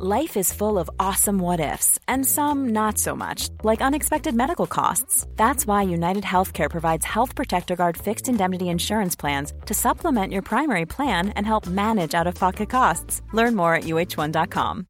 Life is full of awesome what ifs, and some not so much, like unexpected medical costs. That's why United Healthcare provides Health Protector Guard fixed indemnity insurance plans to supplement your primary plan and help manage out of pocket costs. Learn more at uh1.com.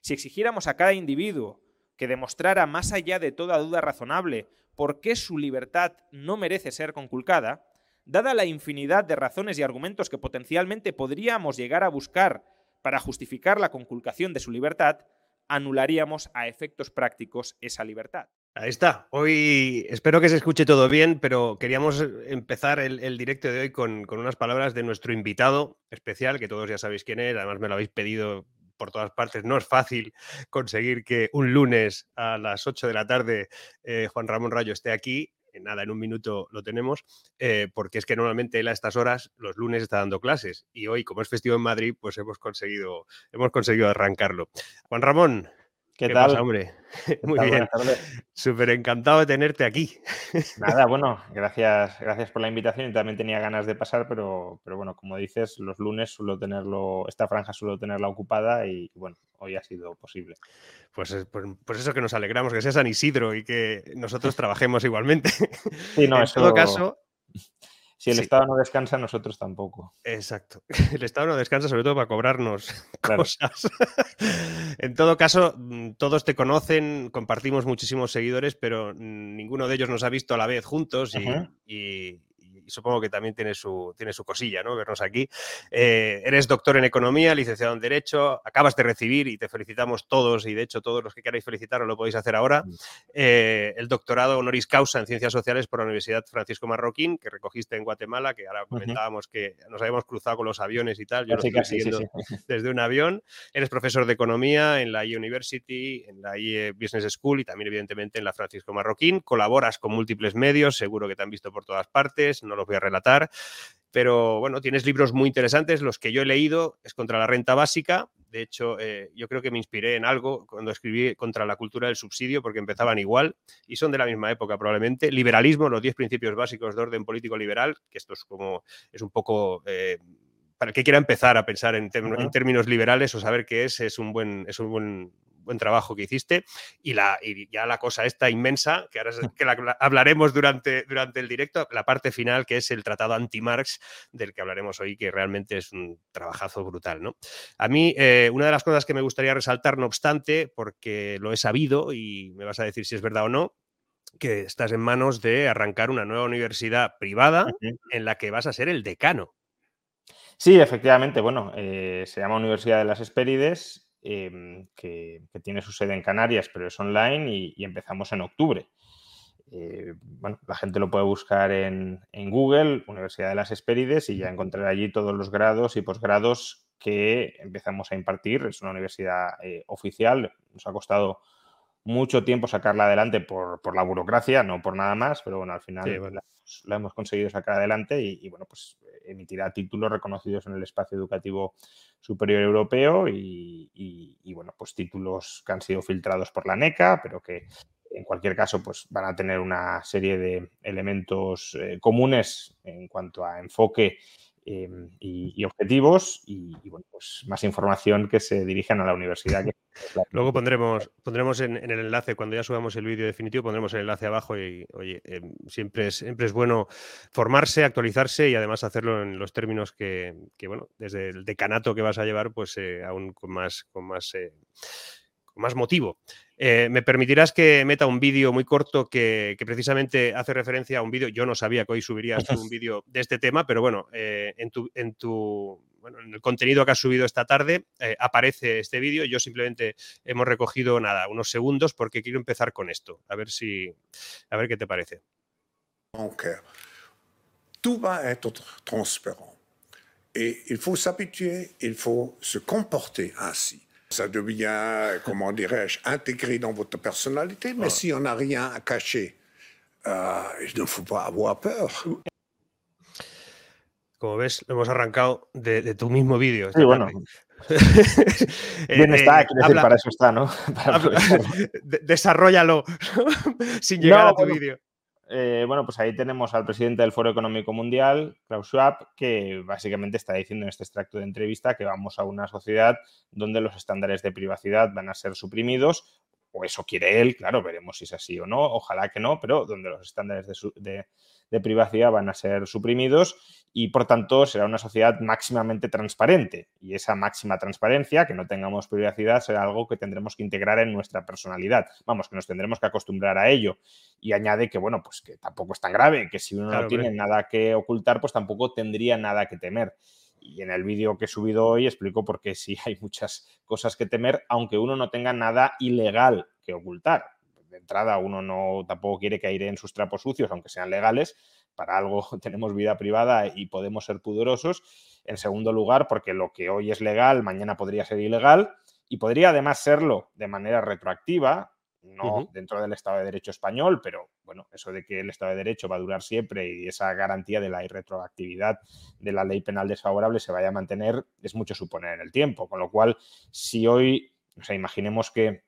Si exigiéramos a cada individuo que demostrara más allá de toda duda razonable por qué su libertad no merece ser conculcada, dada la infinidad de razones y argumentos que potencialmente podríamos llegar a buscar para justificar la conculcación de su libertad, anularíamos a efectos prácticos esa libertad. Ahí está. Hoy espero que se escuche todo bien, pero queríamos empezar el, directo de hoy con, unas palabras de nuestro invitado especial, que todos ya sabéis quién es, además me lo habéis pedido por todas partes. No es fácil conseguir que un lunes a las 8 de la tarde eh, Juan Ramón Rayo esté aquí nada, en un minuto lo tenemos, eh, porque es que normalmente él a estas horas, los lunes, está dando clases. Y hoy, como es festivo en Madrid, pues hemos conseguido, hemos conseguido arrancarlo. Juan Ramón, ¿Qué, tal? hombre? Muy bien. Súper encantado de tenerte aquí. Nada, bueno, gracias, gracias por la invitación. y También tenía ganas de pasar, pero, pero bueno, como dices, los lunes suelo tenerlo, esta franja suelo tenerla ocupada y bueno, hoy ha sido posible. Pues, pues, pues, eso que nos alegramos, que sea San Isidro y que nosotros trabajemos igualmente. Sí, no, en todo caso, si el Estado no descansa, nosotros tampoco. Exacto. El Estado no descansa sobre todo para cobrarnos cosas. en todo caso, mm, todos te conocen, compartimos muchísimos seguidores, pero ninguno de ellos nos ha visto a la vez juntos y, y supongo que también tiene su, tiene su cosilla, ¿no? Vernos aquí. Eh, eres doctor en Economía, licenciado en Derecho, acabas de recibir y te felicitamos todos y de hecho todos los que queráis felicitaros lo podéis hacer ahora, eh, el doctorado honoris causa en Ciencias Sociales por la Universidad Francisco Marroquín, que recogiste en Guatemala, que ahora comentábamos que nos habíamos cruzado con los aviones y tal, yo lo estoy siguiendo desde un avión. Eres profesor de Economía en la e University, en la IE Business School y también evidentemente en la Francisco Marroquín. Colaboras con múltiples medios, seguro que te han visto por todas partes, no los voy a relatar. Pero bueno, tienes libros muy interesantes. Los que yo he leído es contra la renta básica. De hecho, eh, yo creo que me inspiré en algo cuando escribí contra la cultura del subsidio, porque empezaban igual y son de la misma época probablemente. Liberalismo, los 10 principios básicos de orden político liberal, que esto es como, es un poco... Eh, para el que quiera empezar a pensar en, en, términos liberales o saber qué es, es un buen, es un buen buen trabajo que hiciste y, la, y ya la cosa esta inmensa, que ahora que la, hablaremos durante, durante el directo, la parte final que es el tratado anti-Marx del que hablaremos hoy, que realmente es un trabajazo brutal. ¿no? A mí, eh, una de las cosas que me gustaría resaltar, no obstante, porque lo he sabido y me vas a decir si es verdad o no, que estás en manos de arrancar una nueva universidad privada en la que vas a ser el decano. Sí, efectivamente. Bueno, eh, se llama Universidad de las Hespérides Em, que, tiene su sede en Canarias, pero es online y, empezamos en octubre. Eh, bueno, la gente lo puede buscar en, Google, Universidad de las Hespérides, y ya encontrará allí todos los grados y posgrados que empezamos a impartir. Es una universidad eh, oficial, nos ha costado mucho tiempo sacarla adelante por, la burocracia, no por nada más, pero bueno, al final La, hemos conseguido sacar adelante y, bueno, pues emitirá títulos reconocidos en el espacio educativo superior europeo y, bueno, pues títulos que han sido filtrados por la NECA, pero que en cualquier caso pues van a tener una serie de elementos eh, comunes en cuanto a enfoque Em, y, objetivos y, bueno, pues más información que se dirijan a la universidad. Luego pondremos, pondremos en, el enlace, cuando ya subamos el vídeo definitivo, pondremos el enlace abajo y, oye, em, siempre, es, siempre es bueno formarse, actualizarse y además hacerlo en los términos que, bueno, desde el decanato que vas a llevar, pues eh, aún con más, con más, eh, con más motivo. Eh, me permitirás que meta un vídeo muy corto que, precisamente hace referencia a un vídeo. Yo no sabía que hoy subirías un vídeo de este tema, pero bueno, eh, en, tu, en, tu, bueno, en el contenido que has subido esta tarde eh, aparece este vídeo. Yo simplemente hemos recogido nada, unos segundos, porque quiero empezar con esto. A ver si, a ver qué te parece. Tout va a être transparent. Et il faut s'habituer, il faut se comporter ainsi. Ça devient, comment dirais-je, intégré dans votre personnalité, mais si on n'a rien à cacher, euh, il ne faut pas avoir peur. Como ves, lo hemos arrancado de, de tu mismo vídeo. Sí, bueno. Bien eh, está, quiere decir, para eso está, ¿no? Para desarrollalo sin llegar no, a tu bueno, vídeo. Eh, bueno, pues ahí tenemos al presidente del Foro Económico Mundial, Klaus Schwab, que básicamente está diciendo en este extracto de entrevista que vamos a una sociedad donde los estándares de privacidad van a ser suprimidos, o eso quiere él, claro, veremos si es así o no, ojalá que no, pero donde los estándares de, de privacidad van a ser suprimidos y por tanto será una sociedad máximamente transparente. Y esa máxima transparencia, que no tengamos privacidad, será algo que tendremos que integrar en nuestra personalidad. Vamos, que nos tendremos que acostumbrar a ello. Y añade que, bueno, pues que tampoco es tan grave, que si uno no tiene nada que ocultar, pues tampoco tendría nada que temer. Y en el vídeo que he subido hoy explico por qué sí hay muchas cosas que temer, aunque uno no tenga nada ilegal que ocultar de entrada uno no tampoco quiere que aire en sus trapos sucios, aunque sean legales. Para algo tenemos vida privada y podemos ser pudorosos. En segundo lugar, porque lo que hoy es legal, mañana podría ser ilegal y podría además serlo de manera retroactiva, no dentro del Estado de Derecho español, pero bueno, eso de que el Estado de Derecho va a durar siempre y esa garantía de la irretroactividad de la ley penal desfavorable se vaya a mantener es mucho suponer en el tiempo. Con lo cual, si hoy, o sea, imaginemos que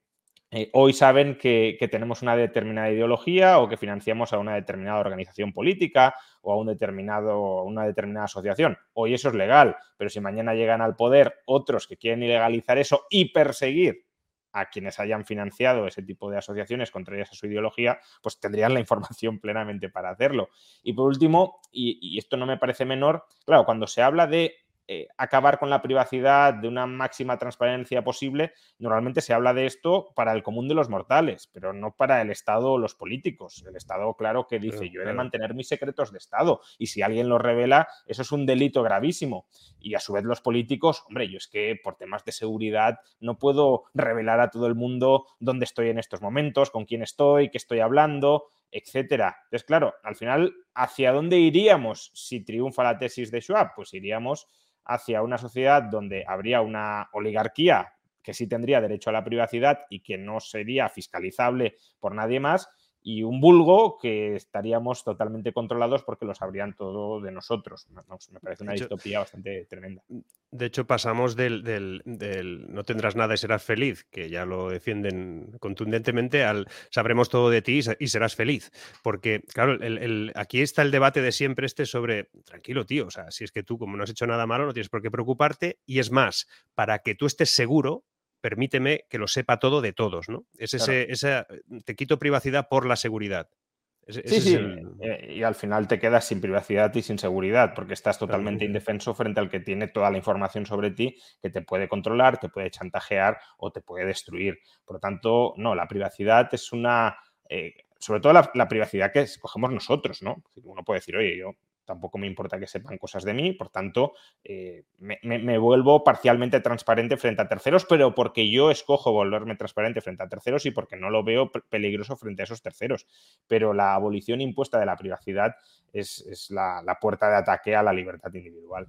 eh, hoy saben que, tenemos una determinada ideología o que financiamos a una determinada organización política o a una determinada asociación. Hoy eso es legal, pero si mañana llegan al poder otros que quieren ilegalizar eso y perseguir a quienes hayan financiado ese tipo de asociaciones contrarias a su ideología, pues tendrían la información plenamente para hacerlo. Y por último, y esto no me parece menor, claro, cuando se habla de eh, acabar con la privacidad de una máxima transparencia posible, normalmente se habla de esto para el común de los mortales, pero no para el Estado o los políticos. El Estado, claro, que dice, yo he de mantener mis secretos de Estado y si alguien lo revela, eso es un delito gravísimo. Y a su vez los políticos, hombre, yo es que por temas de seguridad no puedo revelar a todo el mundo dónde estoy en estos momentos, con quién estoy, qué estoy hablando, etcétera. Entonces, claro, al final, ¿hacia dónde iríamos si triunfa la tesis de Schwab? Pues iríamos hacia una sociedad donde habría una oligarquía que sí tendría derecho a la privacidad y que no sería fiscalizable por nadie más, y un vulgo que estaríamos totalmente controlados porque lo sabrían todo de nosotros. Me parece una distopía bastante tremenda. De hecho, pasamos del, no tendrás nada y serás feliz, que ya lo defienden contundentemente, al sabremos todo de ti y serás feliz. Porque, claro, aquí está el debate de siempre este sobre, tranquilo, tío, o sea, si es que tú como no has hecho nada malo, no tienes por qué preocuparte. Y es más, para que tú estés seguro, permíteme que lo sepa todo de todos, ¿no? Es ese, esa, te quito privacidad por la seguridad. sí, sí, eh, y al final te quedas sin privacidad y sin seguridad, porque estás totalmente indefenso frente al que tiene toda la información sobre ti, que te puede controlar, te puede chantajear o te puede destruir. Por lo tanto, no, la privacidad es una... Eh, sobre todo la, la, privacidad que escogemos nosotros, ¿no? Uno puede decir, oye, yo tampoco me importa que sepan cosas de mí, por tanto, eh, me, vuelvo parcialmente transparente frente a terceros, pero porque yo escojo volverme transparente frente a terceros y porque no lo veo peligroso frente a esos terceros. Pero la abolición impuesta de la privacidad es, la puerta de ataque a la libertad individual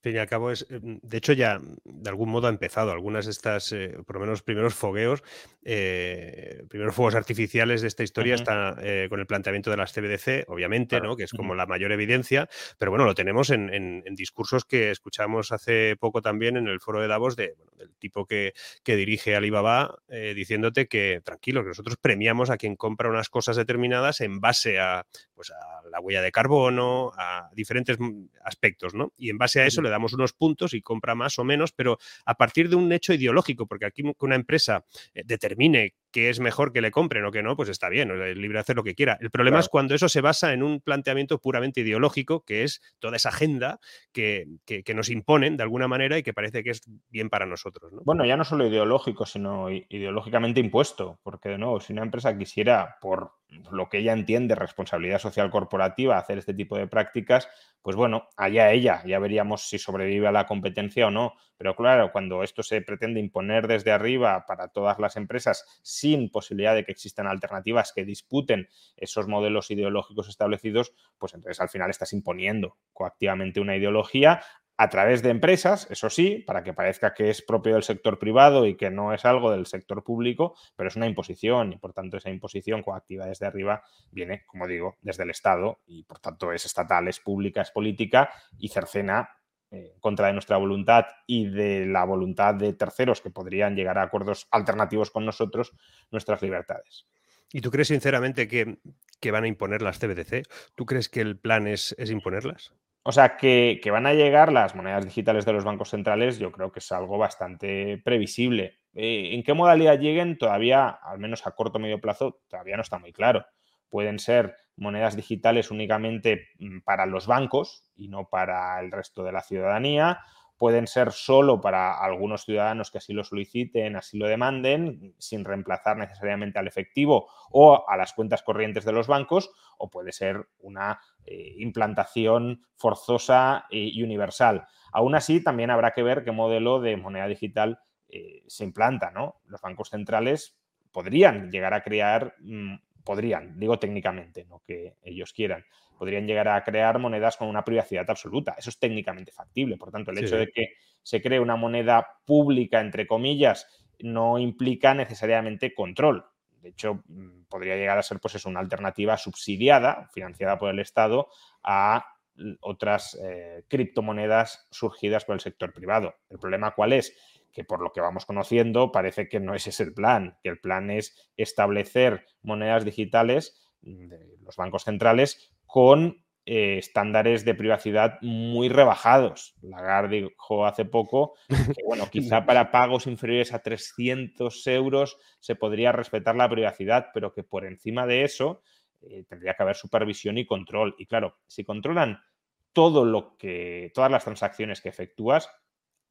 fin y al cabo es, em, de hecho ya de algún modo ha empezado algunas de estas, eh, por lo menos primeros fogueos, eh, primeros fuegos artificiales de esta historia está eh, con el planteamiento de las CBDC, obviamente, ¿no? que es como la mayor evidencia, pero bueno, lo tenemos en, discursos que escuchamos hace poco también en el foro de Davos de, del tipo que, que dirige Alibaba diciéndote que tranquilo, que nosotros premiamos a quien compra unas cosas determinadas en base a, pues, a la huella de carbono, a diferentes mm, aspectos, ¿no? Y en base a eso le damos unos puntos y compra más o menos, pero a partir de un hecho ideológico, porque aquí que una empresa eh, determine que es mejor que le compren o que no, pues está bien, es libre de hacer lo que quiera. El problema es cuando eso se basa en un planteamiento puramente ideológico, que es toda esa agenda que, nos imponen de alguna manera y que parece que es bien para nosotros. Bueno, ya no solo ideológico, sino ideológicamente impuesto, porque de nuevo, si una empresa quisiera, por lo que ella entiende, responsabilidad social corporativa, hacer este tipo de prácticas, pues bueno, allá ella, ya veríamos si sobrevive a la competencia o no. Pero claro, cuando esto se pretende imponer desde arriba para todas las empresas sin posibilidad de que existan alternativas que disputen esos modelos ideológicos establecidos, pues entonces al final estás imponiendo coactivamente una ideología a través de empresas, eso sí, para que parezca que es propio del sector privado y que no es algo del sector público, pero es una imposición y por tanto esa imposición coactiva desde arriba viene, como digo, desde el Estado y por tanto es estatal, es pública, es política y cercena eh, contra de nuestra voluntad y de la voluntad de terceros que podrían llegar a acuerdos alternativos con nosotros, nuestras libertades. ¿Y tú crees sinceramente que, van a imponer las CBDC? ¿Tú crees que el plan es, imponerlas? O sea, que, van a llegar las monedas digitales de los bancos centrales, yo creo que es algo bastante previsible. Eh, ¿En qué modalidad lleguen? Todavía, al menos a corto o medio plazo, todavía no está muy claro. Pueden ser monedas digitales únicamente mm, para los bancos y no para el resto de la ciudadanía pueden ser solo para algunos ciudadanos que así lo soliciten, así lo demanden, sin reemplazar necesariamente al efectivo o a las cuentas corrientes de los bancos, o puede ser una eh, implantación forzosa y universal. Aún así, también habrá que ver qué modelo de moneda digital eh, se implanta. ¿no? Los bancos centrales podrían llegar a crear, mm, podrían, digo técnicamente, no que ellos quieran, podrían llegar a crear monedas con una privacidad absoluta. Eso es técnicamente factible. Por tanto, el hecho de que se cree una moneda pública, entre comillas, no implica necesariamente control. De hecho, mm, podría llegar a ser pues una alternativa subsidiada, financiada por el Estado, a otras eh, criptomonedas surgidas por el sector privado. ¿El problema cuál es? Que por lo que vamos conociendo parece que no ese es el plan, que el plan es establecer monedas digitales de los bancos centrales con eh, estándares de privacidad muy rebajados. Lagarde dijo hace poco que, bueno, quizá para pagos inferiores a 300 euros se podría respetar la privacidad, pero que por encima de eso eh, tendría que haber supervisión y control. Y claro, si controlan todo lo que, todas las transacciones que efectúas,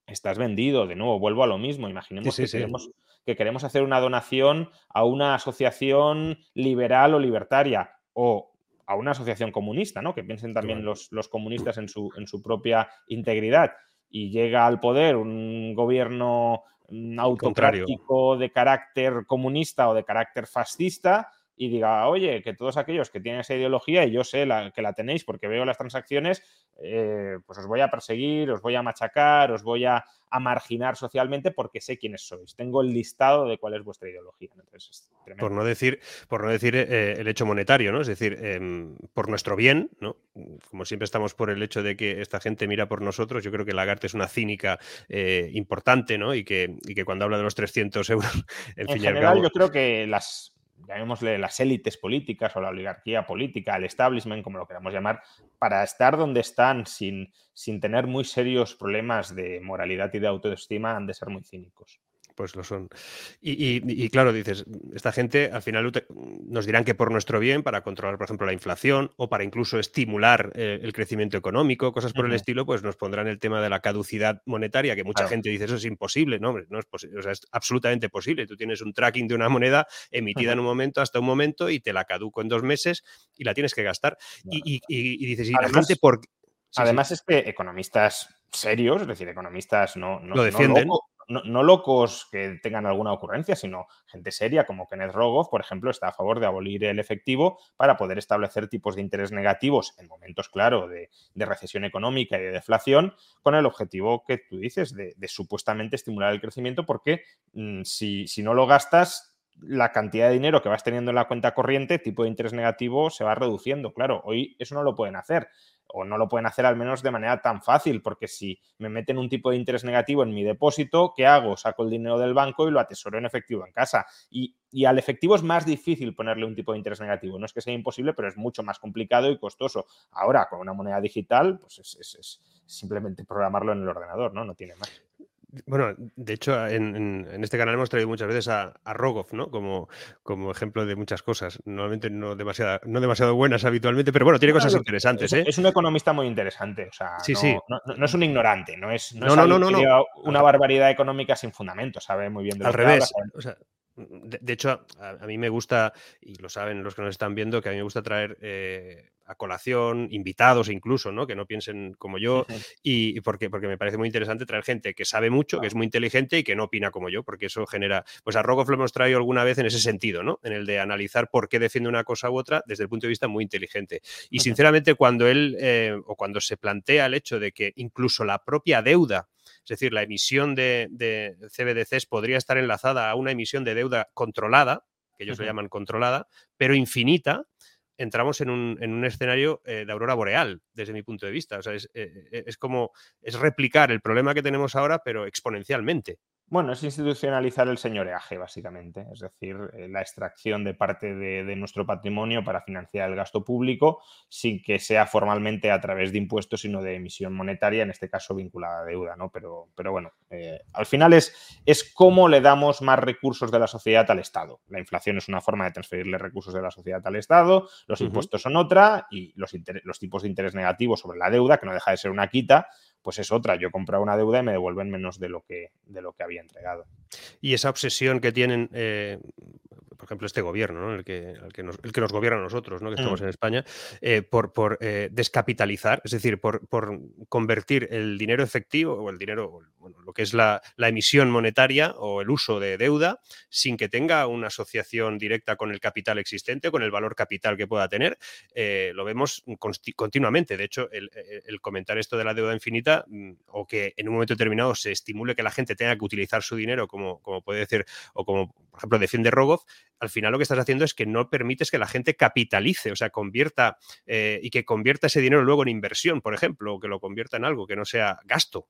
estás vendido. De nuevo, vuelvo a lo mismo. Imaginemos que, Queremos, que queremos hacer una donación a una asociación liberal o libertaria o a una asociación comunista, ¿no? Que piensen también los, los, comunistas en su, en su propia integridad. Y llega al poder un gobierno mm, autocrático de carácter comunista o de carácter fascista y diga, oye, que todos aquellos que tienen esa ideología, y yo sé la, que la tenéis porque veo las transacciones, eh, pues os voy a perseguir, os voy a machacar, os voy a, marginar socialmente porque sé quiénes sois. Tengo el listado de cuál es vuestra ideología. por no decir, por no decir eh, el hecho monetario, ¿no? Es decir, em, por nuestro bien, ¿no? Como siempre estamos por el hecho de que esta gente mira por nosotros, yo creo que Lagarde es una cínica eh, importante, ¿no? Y que, que cuando habla de los 300 euros, en, fin general, yo creo que las llamémosle las élites políticas o la oligarquía política, el establishment, como lo queramos llamar, para estar donde están sin, sin tener muy serios problemas de moralidad y de autoestima, han de ser muy cínicos pues lo son. Y, claro, dices, esta gente al final nos dirán que por nuestro bien, para controlar, por ejemplo, la inflación o para incluso estimular eh, el crecimiento económico, cosas por el estilo, pues nos pondrán el tema de la caducidad monetaria, que mucha gente dice, eso es imposible. No, hombre, no es posible. O sea, es absolutamente posible. Tú tienes un tracking de una moneda emitida en un momento hasta un momento y te la caduco en dos meses y la tienes que gastar. Y, dices, y la gente por... además es que economistas serios, es decir, economistas no, no, lo defienden no, locos que tengan alguna ocurrencia, sino gente seria como Kenneth Rogoff, por ejemplo, está a favor de abolir el efectivo para poder establecer tipos de interés negativos en momentos, claro, de, recesión económica y de deflación, con el objetivo que tú dices de, supuestamente estimular el crecimiento, porque mm, si, si no lo gastas, la cantidad de dinero que vas teniendo en la cuenta corriente, tipo de interés negativo, se va reduciendo. Claro, hoy eso no lo pueden hacer o no lo pueden hacer al menos de manera tan fácil, porque si me meten un tipo de interés negativo en mi depósito, ¿qué hago? Saco el dinero del banco y lo atesoro en efectivo en casa. Y, al efectivo es más difícil ponerle un tipo de interés negativo. No es que sea imposible, pero es mucho más complicado y costoso. Ahora, con una moneda digital, pues es, es simplemente programarlo en el ordenador, ¿no? No tiene más. Bueno, de hecho, en, este canal hemos traído muchas veces a, a Rogoff, ¿no? Como, como ejemplo de muchas cosas. Normalmente no, demasiada, no demasiado buenas habitualmente, pero bueno, tiene cosas interesantes. Es, ¿eh? es un economista muy interesante. O sea, sí, no, sí. No, es un ignorante, no es, no, una barbaridad económica sin fundamento, sabe muy bien de Al revés. o sea, de, hecho, a, mí me gusta, y lo saben los que nos están viendo, que a mí me gusta traer eh, a colación, invitados incluso, ¿no? Que no piensen como yo, y, porque, porque me parece muy interesante traer gente que sabe mucho, que es muy inteligente y que no opina como yo, porque eso genera. Pues a Rogoff lo hemos traído alguna vez en ese sentido, ¿no? En el de analizar por qué defiende una cosa u otra desde el punto de vista muy inteligente. Y sinceramente, cuando él eh, o cuando se plantea el hecho de que incluso la propia deuda es decir, la emisión de, CBDCs podría estar enlazada a una emisión de deuda controlada, que ellos lo llaman controlada, pero infinita, entramos en un, escenario eh, de aurora boreal, desde mi punto de vista. O sea, es, eh, eh, es, como, es replicar el problema que tenemos ahora, pero exponencialmente. Bueno, es institucionalizar el señoreaje, básicamente, es decir, eh, la extracción de parte de, nuestro patrimonio para financiar el gasto público sin que sea formalmente a través de impuestos, sino de emisión monetaria, en este caso vinculada a deuda, ¿no? Pero, pero bueno, eh, al final es, es cómo le damos más recursos de la sociedad al Estado. La inflación es una forma de transferirle recursos de la sociedad al Estado, los impuestos son otra y los, los tipos de interés negativos sobre la deuda, que no deja de ser una quita, pues es otra. Yo he comprado una deuda y me devuelven menos de lo que, de lo que había entregado. Y esa obsesión que tienen, eh, por ejemplo, este gobierno, el, que, el, que nos, el, que, nos, gobierna a nosotros, ¿no? que estamos mm. en España, eh, por, por eh, descapitalizar, es decir, por, por, convertir el dinero efectivo o el dinero, bueno, lo que es la, la, emisión monetaria o el uso de deuda, sin que tenga una asociación directa con el capital existente, con el valor capital que pueda tener, eh, lo vemos continuamente. De hecho, el, el, comentar esto de la deuda infinita mm, o que en un momento determinado se estimule que la gente tenga que utilizar su dinero, como, como puede decir, o como, por ejemplo, defiende Rogoff, al final lo que estás haciendo es que no permites que la gente capitalice, o sea, convierta eh, y que convierta ese dinero luego en inversión, por ejemplo, o que lo convierta en algo que no sea gasto.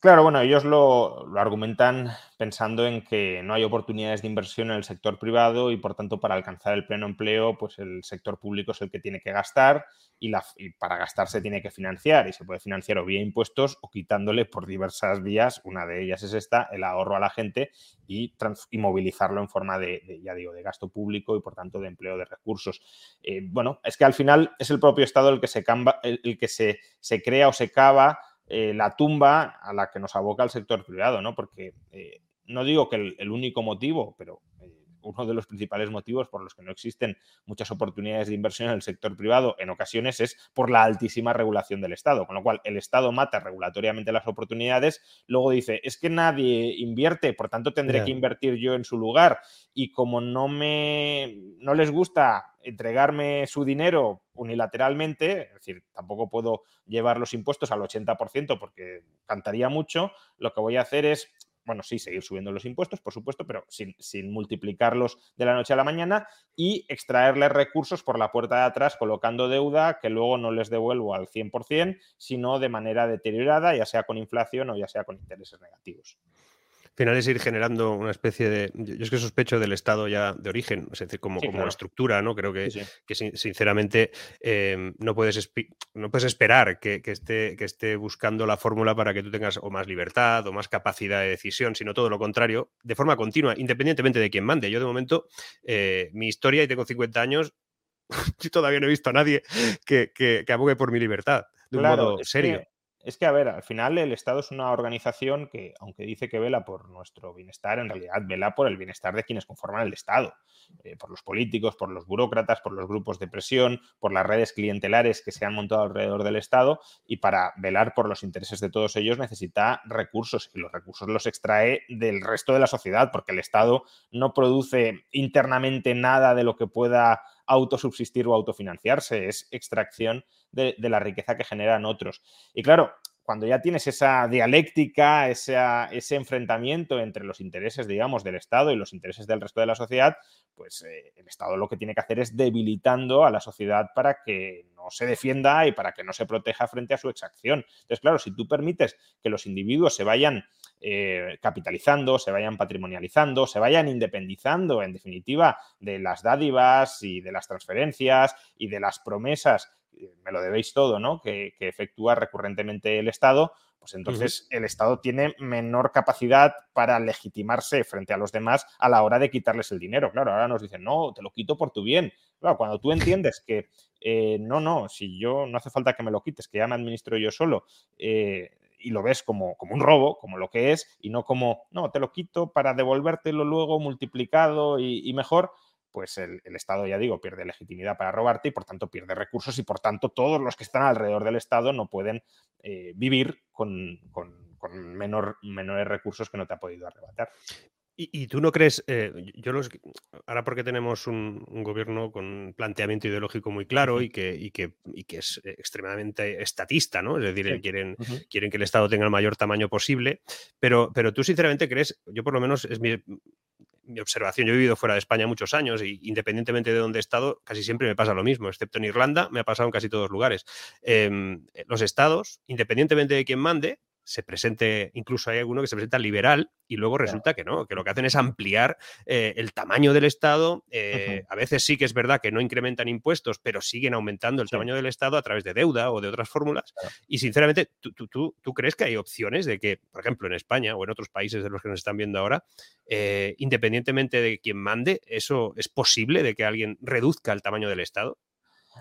Claro, bueno, ellos lo, argumentan pensando en que no hay oportunidades de inversión en el sector privado y por tanto para alcanzar el pleno empleo, pues el sector público es el que tiene que gastar y, para gastar se tiene que financiar y se puede financiar o vía impuestos o quitándole por diversas vías, una de ellas es esta, el ahorro a la gente y, movilizarlo en forma de, ya digo, de gasto público y por tanto de empleo de recursos. Eh, bueno, es que al final es el propio Estado el que se, el, que se, se crea o se cava eh, la tumba a la que nos aboca el sector privado, ¿no? Porque eh, no digo que el, único motivo, pero uno de los principales motivos por los que no existen muchas oportunidades de inversión en el sector privado en ocasiones es por la altísima regulación del Estado, con lo cual el Estado mata regulatoriamente las oportunidades, luego dice, es que nadie invierte, por tanto tendré que invertir yo en su lugar y como no me no les gusta entregarme su dinero unilateralmente, es decir, tampoco puedo llevar los impuestos al 80% porque cantaría mucho, lo que voy a hacer es bueno, sí, seguir subiendo los impuestos, por supuesto, pero sin, sin, multiplicarlos de la noche a la mañana y extraerles recursos por la puerta de atrás colocando deuda que luego no les devuelvo al 100%, sino de manera deteriorada, ya sea con inflación o ya sea con intereses negativos final es ir generando una especie de. Yo es que sospecho del estado ya de origen, es decir, como, como estructura, ¿no? Creo que, que sinceramente em, no, puedes no puedes esperar que, esté, que esté buscando la fórmula para que tú tengas o más libertad o más capacidad de decisión, sino todo lo contrario, de forma continua, independientemente de quién mande. Yo, de momento, eh, mi historia, y tengo 50 años, yo todavía no he visto a nadie que, que, abogue por mi libertad de un modo serio. Es que, a ver, al final el Estado es una organización que, aunque dice que vela por nuestro bienestar, en realidad vela por el bienestar de quienes conforman el Estado, eh, por los políticos, por los burócratas, por los grupos de presión, por las redes clientelares que se han montado alrededor del Estado y para velar por los intereses de todos ellos necesita recursos y los recursos los extrae del resto de la sociedad porque el Estado no produce internamente nada de lo que pueda autosubsistir o autofinanciarse, es extracción de, la riqueza que generan otros. Y claro, cuando ya tienes esa dialéctica, ese enfrentamiento entre los intereses, digamos, del Estado y los intereses del resto de la sociedad, pues eh, el Estado lo que tiene que hacer es debilitando a la sociedad para que no se defienda y para que no se proteja frente a su exacción. Entonces, claro, si tú permites que los individuos se vayan eh, capitalizando, se vayan patrimonializando, se vayan independizando, en definitiva, de las dádivas y de las transferencias y de las promesas me lo debéis todo, ¿no? Que, efectúa recurrentemente el Estado, pues entonces el Estado tiene menor capacidad para legitimarse frente a los demás a la hora de quitarles el dinero. Claro, ahora nos dicen, no, te lo quito por tu bien. Claro, cuando tú entiendes que eh, no, no, si yo no hace falta que me lo quites, que ya me administro yo solo, eh, y lo ves como, como, un robo, como lo que es, y no como, no, te lo quito para devolvértelo luego multiplicado y mejor, pues el, Estado, ya digo, pierde legitimidad para robarte y por tanto pierde recursos y por tanto todos los que están alrededor del Estado no pueden eh, vivir con, menor, menores recursos que no te ha podido arrebatar. Y, tú no crees, eh, yo los, ahora porque tenemos un, gobierno con un planteamiento ideológico muy claro y que, y que, que es extremadamente estatista, ¿no? Es decir, quieren, quieren que el Estado tenga el mayor tamaño posible, pero, pero tú sinceramente crees, yo por lo menos es mi, mi observación, yo he vivido fuera de España muchos años y independientemente de dónde he estado, casi siempre me pasa lo mismo, excepto en Irlanda, me ha pasado en casi todos lugares. Em, los estados, independientemente de quién mande, se presente, incluso hay alguno que se presenta liberal y luego resulta que no, que lo que hacen es ampliar eh, el tamaño del Estado. Eh, a veces sí que es verdad que no incrementan impuestos, pero siguen aumentando el tamaño del Estado a través de deuda o de otras fórmulas. Y sinceramente, ¿tú, tú, tú, crees que hay opciones de que, por ejemplo, en España o en otros países de los que nos están viendo ahora, eh, independientemente de quien mande, eso es posible de que alguien reduzca el tamaño del Estado?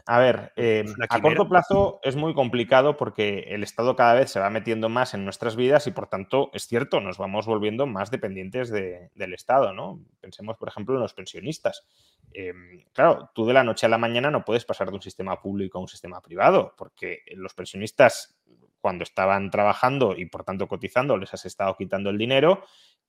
A ver, eh, a corto plazo es muy complicado porque el Estado cada vez se va metiendo más en nuestras vidas y por tanto, es cierto, nos vamos volviendo más dependientes del Estado, ¿no? Pensemos, por ejemplo, en los pensionistas. Em, claro, tú de la noche a la mañana no puedes pasar de un sistema público a un sistema privado porque los pensionistas cuando estaban trabajando y por tanto cotizando les has estado quitando el dinero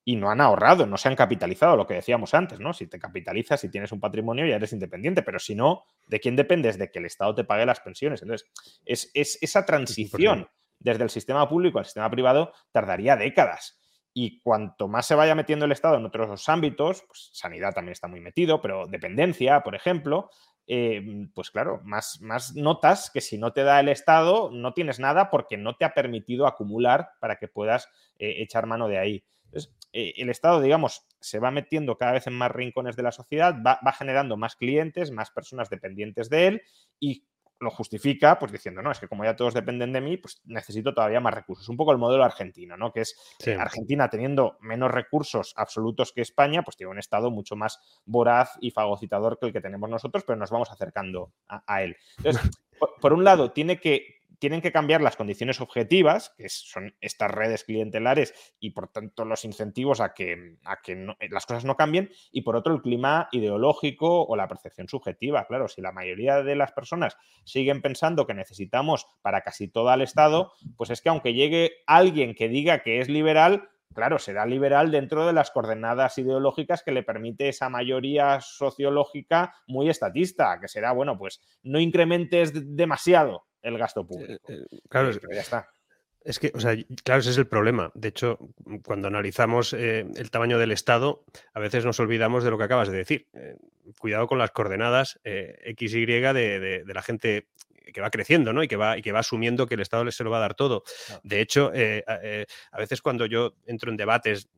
y no han ahorrado, no se han capitalizado, lo que decíamos antes, ¿no? Si te capitalizas, si tienes un patrimonio, ya eres independiente, pero si no, ¿de quién dependes? De que el Estado te pague las pensiones. Entonces, es, esa transición desde el sistema público al sistema privado tardaría décadas. Y cuanto más se vaya metiendo el Estado en otros ámbitos, pues sanidad también está muy metido, pero dependencia, por ejemplo, eh, pues claro, más, más notas que si no te da el Estado, no tienes nada porque no te ha permitido acumular para que puedas eh, echar mano de ahí. Entonces, eh, el Estado, digamos, se va metiendo cada vez en más rincones de la sociedad, va, generando más clientes, más personas dependientes de él y lo justifica pues diciendo, no, es que como ya todos dependen de mí, pues necesito todavía más recursos. Un poco el modelo argentino, ¿no? Que es Argentina teniendo menos recursos absolutos que España, pues tiene un Estado mucho más voraz y fagocitador que el que tenemos nosotros, pero nos vamos acercando a, él. Entonces, por, un lado, tiene que tienen que cambiar las condiciones objetivas, que son estas redes clientelares y por tanto los incentivos a que, a que eh, las cosas no cambien, y por otro el clima ideológico o la percepción subjetiva. Claro, si la mayoría de las personas siguen pensando que necesitamos para casi todo el Estado, pues es que aunque llegue alguien que diga que es liberal, claro, será liberal dentro de las coordenadas ideológicas que le permite esa mayoría sociológica muy estatista, que será, bueno, pues no incrementes demasiado el gasto público. Eh, eh, claro, ya está. Es que, o sea, claro, ese es el problema. De hecho, cuando analizamos eh, el tamaño del Estado, a veces nos olvidamos de lo que acabas de decir. cuidado con las coordenadas X, Y de, de, la gente que va creciendo, ¿no? Y que va, y que va asumiendo que el Estado se lo va a dar todo. De hecho, a, veces cuando yo entro en debates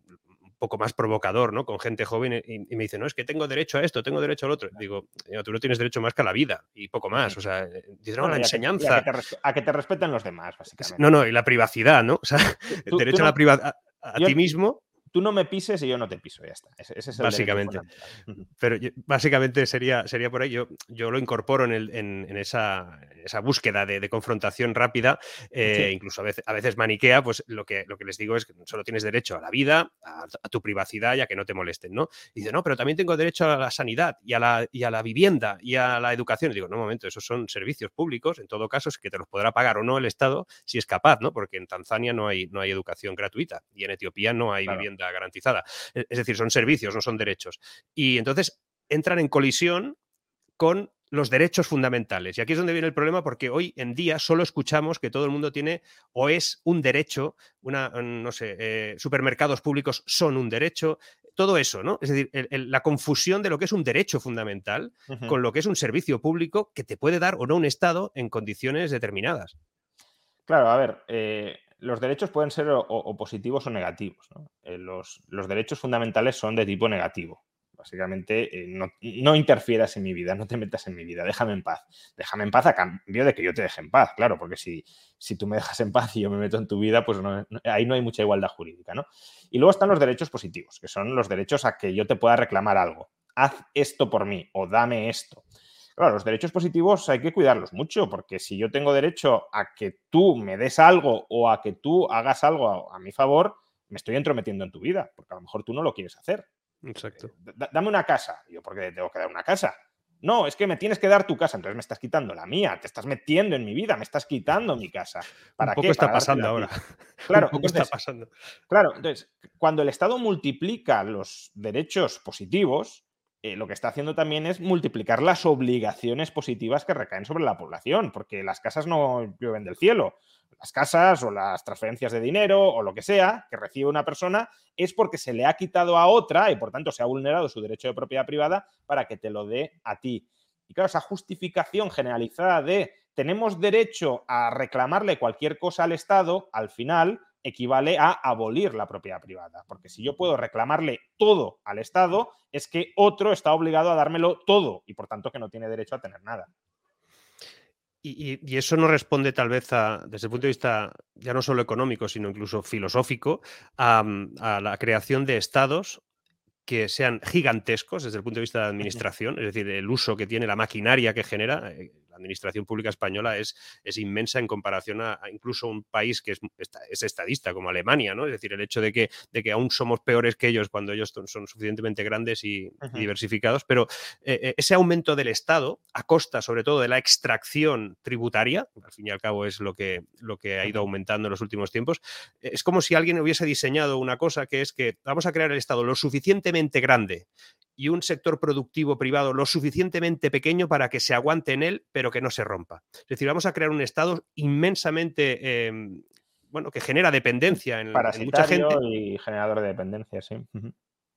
poco más provocador, ¿no? Con gente joven y, me dice, no, es que tengo derecho a esto, tengo derecho al otro. Digo, tú no tienes derecho más que a la vida y poco más. O sea, eh, no, la enseñanza. a, que te, respeten los demás, básicamente. No, no, y la privacidad, ¿no? O sea, derecho a la privacidad a, ti mismo tú no me pises y yo no te piso, ya está. Ese, es el básicamente. Pero básicamente sería, sería por ahí. Yo, lo incorporo en, el, en, esa, esa, búsqueda de, confrontación rápida, eh, incluso a veces, a veces, maniquea, pues lo que, lo que les digo es que solo tienes derecho a la vida, a, tu privacidad y a que no te molesten, ¿no? Y dice, no, pero también tengo derecho a la sanidad y a la, y a la vivienda y a la educación. Y digo, no, un momento, esos son servicios públicos, en todo caso es que te los podrá pagar o no el Estado si es capaz, ¿no? Porque en Tanzania no hay, no hay educación gratuita y en Etiopía no hay vivienda garantizada. E, es decir, son servicios, no son derechos. Y entonces entran en colisión con los derechos fundamentales. Y aquí es donde viene el problema porque hoy en día solo escuchamos que todo el mundo tiene o es un derecho, una, no sé, eh, supermercados públicos son un derecho, todo eso, ¿no? Es decir, la confusión de lo que es un derecho fundamental con lo que es un servicio público que te puede dar o no un Estado en condiciones determinadas. Claro, a ver, eh, los derechos pueden ser o, positivos o negativos. Eh, los, derechos fundamentales son de tipo negativo. Básicamente, eh, no, interfieras en mi vida, no te metas en mi vida, déjame en paz. Déjame en paz a cambio de que yo te deje en paz, claro, porque si, si tú me dejas en paz y yo me meto en tu vida, pues ahí no hay mucha igualdad jurídica. ¿no? Y luego están los derechos positivos, que son los derechos a que yo te pueda reclamar algo. Haz esto por mí o dame esto. Los derechos positivos hay que cuidarlos mucho, porque si yo tengo derecho a que tú me des algo o a que tú hagas algo a, mi favor, me estoy entrometiendo en tu vida, porque a lo mejor tú no lo quieres hacer. Exacto. Eh, dame una casa. Yo, ¿por qué tengo que dar una casa? No, es que me tienes que dar tu casa, entonces me estás quitando la mía, te estás metiendo en mi vida, me estás quitando mi casa. ¿Para Un poco está pasando ahora. Claro, Un poco está pasando. Claro, entonces, cuando el Estado multiplica los derechos positivos, eh, lo que está haciendo también es multiplicar las obligaciones positivas que recaen sobre la población, porque las casas no llueven del cielo. Las casas o las transferencias de dinero o lo que sea que recibe una persona es porque se le ha quitado a otra y por tanto se ha vulnerado su derecho de propiedad privada para que te lo dé a ti. Y claro, esa justificación generalizada de tenemos derecho a reclamarle cualquier cosa al Estado, al final equivale a abolir la propiedad privada, porque si yo puedo reclamarle todo al Estado, es que otro está obligado a dármelo todo y por tanto que no tiene derecho a tener nada. Y, eso no responde tal vez a, desde el punto de vista ya no solo económico, sino incluso filosófico, a, a la creación de estados que sean gigantescos desde el punto de vista de administración, es decir, el uso que tiene la maquinaria que genera. Administración pública española es, es inmensa en comparación a, incluso un país que es, es, estadista como Alemania, ¿no? Es decir, el hecho de que, de que aún somos peores que ellos cuando ellos son suficientemente grandes y, diversificados, pero eh, eh, ese aumento del Estado, a costa sobre todo de la extracción tributaria, al fin y al cabo es lo que, lo que ha ido aumentando en los últimos tiempos, es como si alguien hubiese diseñado una cosa que es que vamos a crear el Estado lo suficientemente grande y un sector productivo privado lo suficientemente pequeño para que se aguante en él, pero que no se rompa. Es decir, vamos a crear un Estado inmensamente, em, bueno, que genera dependencia en, mucha gente. y generador de dependencia, sí.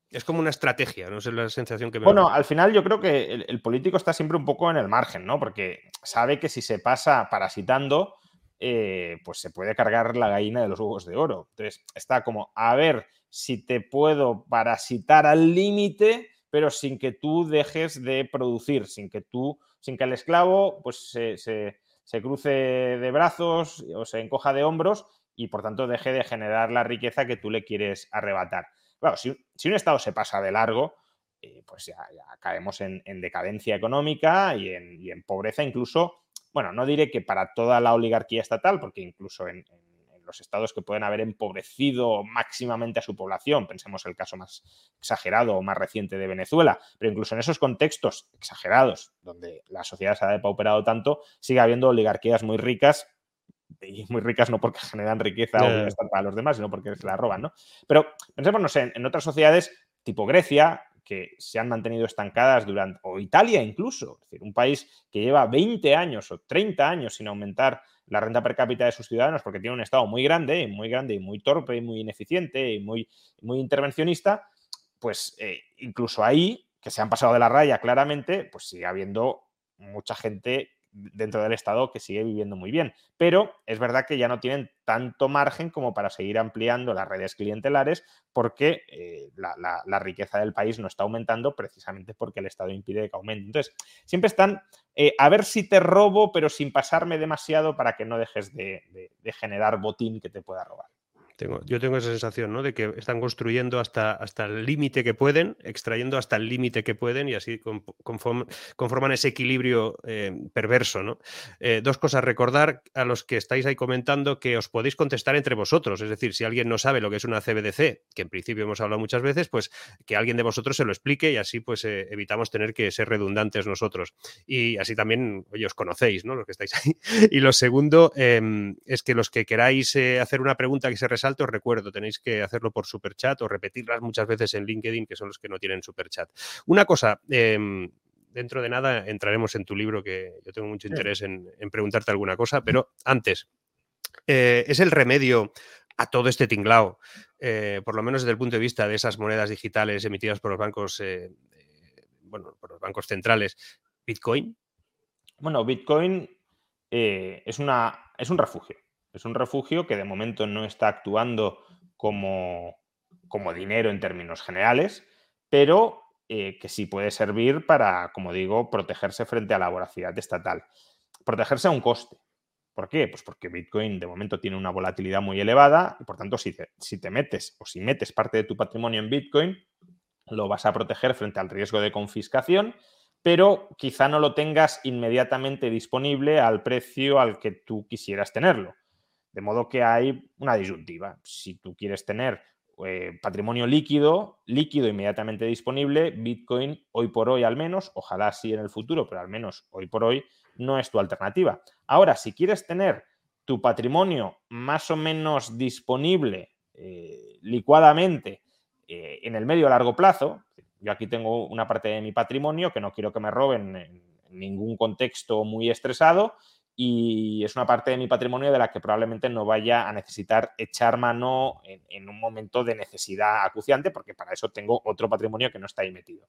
Es como una estrategia, no sé la sensación que me Bueno, al final yo creo que el, político está siempre un poco en el margen, ¿no? Porque sabe que si se pasa parasitando, eh, pues se puede cargar la gallina de los huevos de oro. Entonces, está como, a ver si te puedo parasitar al límite pero sin que tú dejes de producir, sin que tú, sin que el esclavo pues, se, cruce de brazos o se encoja de hombros y por tanto deje de generar la riqueza que tú le quieres arrebatar. Claro, si, un Estado se pasa de largo, eh, pues ya, caemos en, decadencia económica y en, pobreza, incluso, bueno, no diré que para toda la oligarquía estatal, porque incluso en los estados que pueden haber empobrecido máximamente a su población, pensemos el caso más exagerado o más reciente de Venezuela, pero incluso en esos contextos exagerados, donde la sociedad se ha depauperado tanto, sigue habiendo oligarquías muy ricas y muy ricas no porque generan riqueza o están para los demás, sino porque se la roban, ¿no? Pero pensemos, no sé, en otras sociedades tipo Grecia, que se han mantenido estancadas durante, o Italia incluso, es decir, un país que lleva 20 años o 30 años sin aumentar la renta per cápita de sus ciudadanos porque tiene un Estado muy grande, muy grande y muy torpe y muy ineficiente y muy, muy intervencionista, pues eh, incluso ahí, que se han pasado de la raya claramente, pues sigue habiendo mucha gente dentro del Estado que sigue viviendo muy bien. Pero es verdad que ya no tienen tanto margen como para seguir ampliando las redes clientelares porque eh, la, riqueza del país no está aumentando precisamente porque el Estado impide que aumente. Entonces, siempre están eh, a ver si te robo, pero sin pasarme demasiado para que no dejes de generar botín que te pueda robar yo tengo esa sensación, ¿no? De que están construyendo hasta, hasta el límite que pueden, extrayendo hasta el límite que pueden y así conforman ese equilibrio eh, perverso, ¿no? Eh, dos cosas. Recordar a los que estáis ahí comentando que os podéis contestar entre vosotros. Es decir, si alguien no sabe lo que es una CBDC, que en principio hemos hablado muchas veces, pues que alguien de vosotros se lo explique y así pues eh, evitamos tener que ser redundantes nosotros. Y así también, oye, os conocéis, ¿no? Los que estáis ahí. Y lo segundo em, es que los que queráis hacer una pregunta que se resalte, os recuerdo, tenéis que hacerlo por superchat o repetirlas muchas veces en LinkedIn, que son los que no tienen superchat. Una cosa, em, dentro de nada entraremos en tu libro, que yo tengo mucho interés en, preguntarte alguna cosa, pero antes, eh, ¿es el remedio a todo este tinglao, eh, por lo menos desde el punto de vista de esas monedas digitales emitidas por los bancos, eh, bueno, por los bancos centrales, Bitcoin? Bueno, Bitcoin es, una, es un refugio. Es un refugio que de momento no está actuando como, como dinero en términos generales, pero eh, que sí puede servir para, como digo, protegerse frente a la voracidad estatal. Protegerse a un coste. ¿Por qué? Pues porque Bitcoin de momento tiene una volatilidad muy elevada y por tanto si si te metes o si metes parte de tu patrimonio en Bitcoin, lo vas a proteger frente al riesgo de confiscación, pero quizá no lo tengas inmediatamente disponible al precio al que tú quisieras tenerlo. De modo que hay una disyuntiva. Si tú quieres tener eh, patrimonio líquido, líquido inmediatamente disponible, Bitcoin hoy por hoy al menos, ojalá sí en el futuro, pero al menos hoy por hoy no es tu alternativa. Ahora, si quieres tener tu patrimonio más o menos disponible eh, licuadamente eh, en el medio a largo plazo, yo aquí tengo una parte de mi patrimonio que no quiero que me roben en ningún contexto muy estresado y es una parte de mi patrimonio de la que probablemente no vaya a necesitar echar mano en, un momento de necesidad acuciante, porque para eso tengo otro patrimonio que no está ahí metido.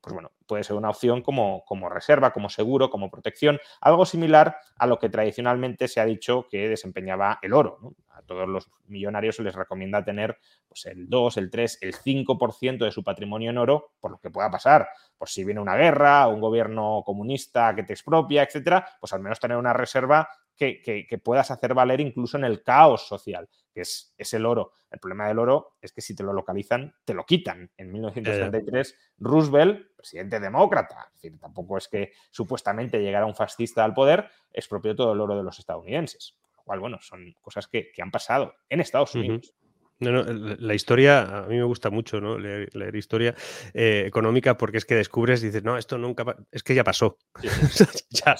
Pues bueno, puede ser una opción como, como reserva, como seguro, como protección, algo similar a lo que tradicionalmente se ha dicho que desempeñaba el oro. A todos los millonarios se les recomienda tener pues, el 2, el 3, el 5% de su patrimonio en oro, por lo que pueda pasar. Por si viene una guerra, un gobierno comunista que te expropia, etcétera, pues al menos tener una reserva que, puedas hacer valer incluso en el caos social, que es, es, el oro. El problema del oro es que si te lo localizan, te lo quitan. En 1933, Roosevelt, presidente demócrata, es decir, tampoco es que supuestamente llegara un fascista al poder, expropió todo el oro de los estadounidenses. Cual, bueno, son cosas que, han pasado en Estados Unidos. No, no, la historia, a mí me gusta mucho ¿no? leer, historia eh, económica porque es que descubres, dices, no, esto nunca, es que ya pasó, ya,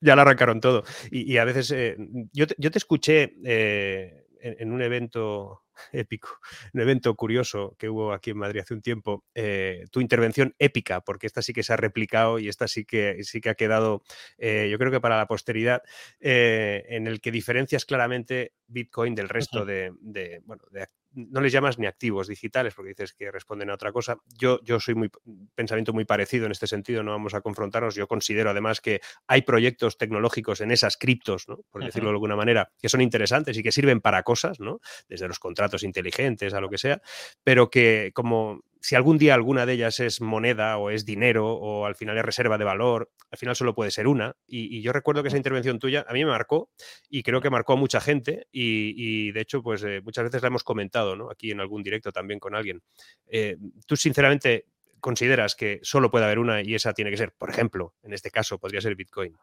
ya, lo arrancaron todo. Y, a veces, eh, yo, te, yo, te, escuché eh, en, un evento épico, un evento curioso que hubo aquí en Madrid hace un tiempo, eh, tu intervención épica, porque esta sí que se ha replicado y esta sí que, sí que ha quedado, eh, yo creo que para la posteridad, eh, en el que diferencias claramente Bitcoin del resto de, de, bueno, de, no les llamas ni activos digitales porque dices que responden a otra cosa. Yo, yo soy muy pensamiento muy parecido en este sentido, no vamos a confrontarnos. Yo considero además que hay proyectos tecnológicos en esas criptos, ¿no? por decirlo de alguna manera, que son interesantes y que sirven para cosas, ¿no? desde los contratos inteligentes a lo que sea, pero que como si algún día alguna de ellas es moneda o es dinero o al final es reserva de valor, al final solo puede ser una. Y, yo recuerdo que esa intervención tuya a mí me marcó y creo que marcó a mucha gente y, de hecho pues eh, muchas veces la hemos comentado ¿no? aquí en algún directo también con alguien. Eh, ¿Tú sinceramente consideras que solo puede haber una y esa tiene que ser, por ejemplo, en este caso podría ser Bitcoin?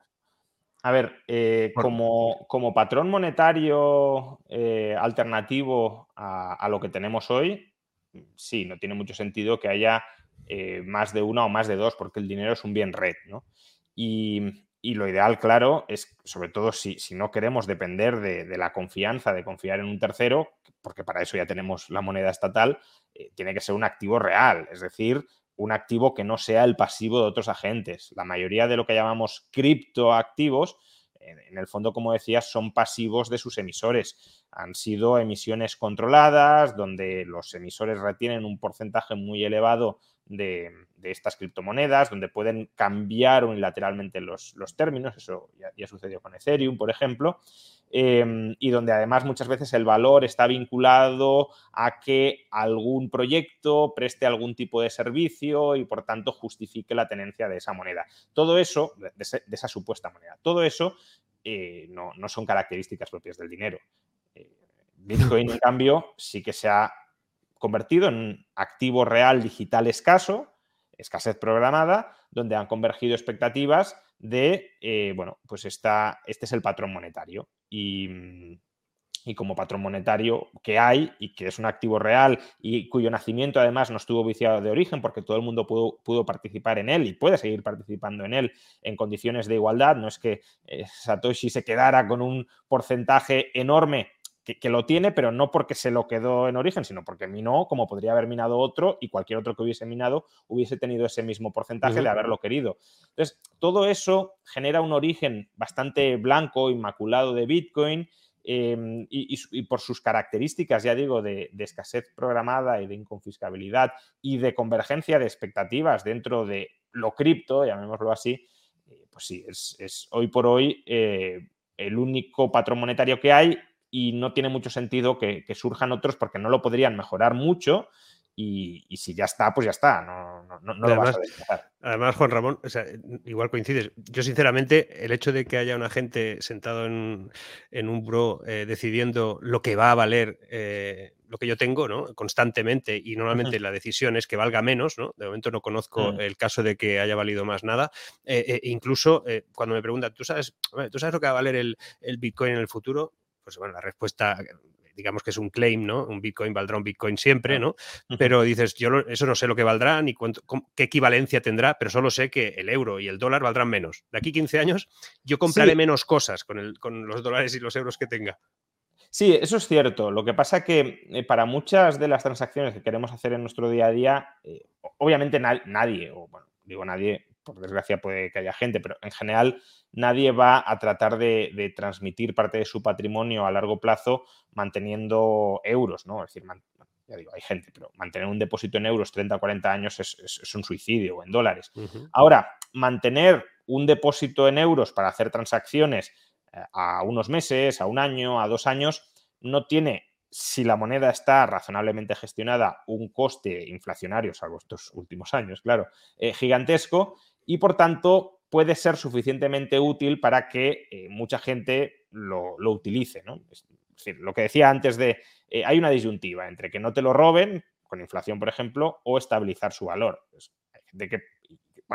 A ver, eh, como, como, patrón monetario alternativo a, lo que tenemos hoy, sí, no tiene mucho sentido que haya eh, más de una o más de dos, porque el dinero es un bien red, ¿no? Y, lo ideal, claro, es, sobre todo si, no queremos depender de, la confianza, de confiar en un tercero, porque para eso ya tenemos la moneda estatal, eh, tiene que ser un activo real, es decir, un activo que no sea el pasivo de otros agentes. La mayoría de lo que llamamos criptoactivos en el fondo, como decías, son pasivos de sus emisores. Han sido emisiones controladas, donde los emisores retienen un porcentaje muy elevado de, estas criptomonedas, donde pueden cambiar unilateralmente los, términos, eso ya, sucedió con Ethereum, por ejemplo, em, y donde además muchas veces el valor está vinculado a que algún proyecto preste algún tipo de servicio y por tanto justifique la tenencia de esa moneda. Todo eso, de, esa supuesta moneda, todo eso eh, no, son características propias del dinero. Eh, Bitcoin, en cambio, sí que se ha convertido en activo real digital escaso, escasez programada, donde han convergido expectativas de, eh, bueno, pues esta, este es el patrón monetario. Y, como patrón monetario que hay y que es un activo real y cuyo nacimiento además no estuvo viciado de origen porque todo el mundo pudo, pudo participar en él y puede seguir participando en él en condiciones de igualdad. No es que eh, Satoshi se quedara con un porcentaje enorme que, lo tiene, pero no porque se lo quedó en origen, sino porque minó como podría haber minado otro y cualquier otro que hubiese minado hubiese tenido ese mismo porcentaje de haberlo querido. Entonces, todo eso genera un origen bastante blanco, inmaculado de Bitcoin. Em, y, por sus características, ya digo, de, escasez programada y de inconfiscabilidad y de convergencia de expectativas dentro de lo cripto, llamémoslo así, eh, pues sí, es, hoy por hoy eh, el único patrón monetario que hay y no tiene mucho sentido que, surjan otros porque no lo podrían mejorar mucho y, si ya está, pues ya está, no, no, no además, lo vas a Además, Juan Ramón, igual coincides. Yo, sinceramente, el hecho de que haya una gente sentado en, un bro eh, decidiendo lo que va a valer eh, lo que yo tengo, ¿no? Constantemente, y normalmente la decisión es que valga menos, ¿no? De momento no conozco mm. el caso de que haya valido más nada. Eh, incluso cuando me preguntan, ¿tú sabes, ¿tú sabes lo que va a valer el, el Bitcoin en el futuro? Pues bueno, la respuesta digamos que es un claim, ¿no? Un Bitcoin valdrá un Bitcoin siempre, ¿no? Pero dices, yo eso no sé lo que valdrá ni qué equivalencia tendrá, pero solo sé que el euro y el dólar valdrán menos. De aquí 15 años yo compraré menos cosas con, el, con los dólares y los euros que tenga. Sí, eso es cierto. Lo que pasa que eh, para muchas de las transacciones que queremos hacer en nuestro día a día, eh, obviamente nadie, o bueno, digo nadie, por desgracia puede que haya gente, pero en general nadie va a tratar de, transmitir parte de su patrimonio a largo plazo manteniendo euros, ¿no? Es decir, ya digo, hay gente, pero mantener un depósito en euros 30 o 40 años es, un suicidio o en dólares. Ahora, mantener un depósito en euros para hacer transacciones eh, a unos meses, a un año, a dos años, no tiene, si la moneda está razonablemente gestionada, un coste inflacionario, salvo estos últimos años, claro, eh, gigantesco, y por tanto puede ser suficientemente útil para que eh, mucha gente lo, utilice. ¿no? Es decir, lo que decía antes de, eh, hay una disyuntiva entre que no te lo roben, con inflación, por ejemplo, o estabilizar su valor. hay gente que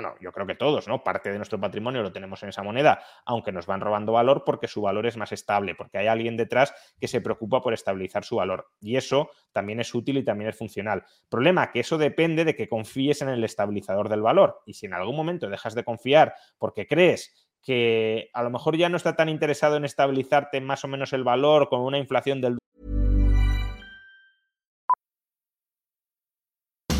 bueno, yo creo que todos, ¿no? Parte de nuestro patrimonio lo tenemos en esa moneda, aunque nos van robando valor porque su valor es más estable, porque hay alguien detrás que se preocupa por estabilizar su valor. Y eso también es útil y también es funcional. Problema que eso depende de que confíes en el estabilizador del valor. Y si en algún momento dejas de confiar porque crees que a lo mejor ya no está tan interesado en estabilizarte más o menos el valor con una inflación del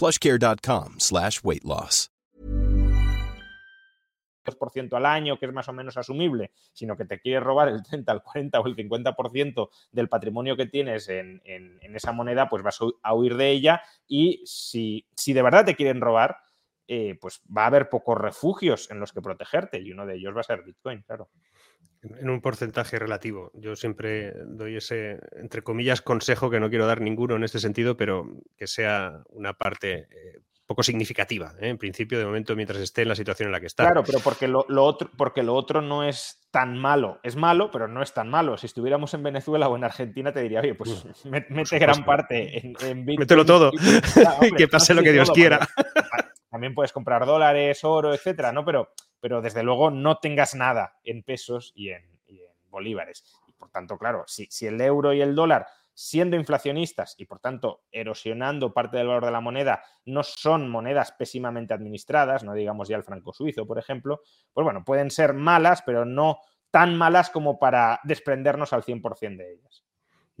plushcare.com slash weight loss. ciento al año, que es más o menos asumible, sino que te quiere robar el 30, el 40 o el 50% del patrimonio que tienes en, esa moneda, pues vas a huir de ella y si, si de verdad te quieren robar, eh, pues va a haber pocos refugios en los que protegerte y uno de ellos va a ser Bitcoin, claro en un porcentaje relativo. Yo siempre doy ese, entre comillas, consejo que no quiero dar ninguno en este sentido, pero que sea una parte eh, poco significativa, ¿eh? en principio, de momento, mientras esté en la situación en la que está. Claro, pero porque lo, otro, porque lo otro no es tan malo. Es malo, pero no es tan malo. Si estuviéramos en Venezuela o en Argentina, te diría, oye, pues mete gran parte en, en Bitcoin. Mételo todo. que pase lo que Dios quiera. También puedes comprar dólares, oro, etcétera, ¿no? Pero pero desde luego no tengas nada en pesos y en, bolívares. Y por tanto, claro, si, si el euro y el dólar siendo inflacionistas y por tanto erosionando parte del valor de la moneda, no son monedas pésimamente administradas, no digamos ya el franco suizo, por ejemplo, pues bueno, pueden ser malas, pero no tan malas como para desprendernos al 100% de ellas.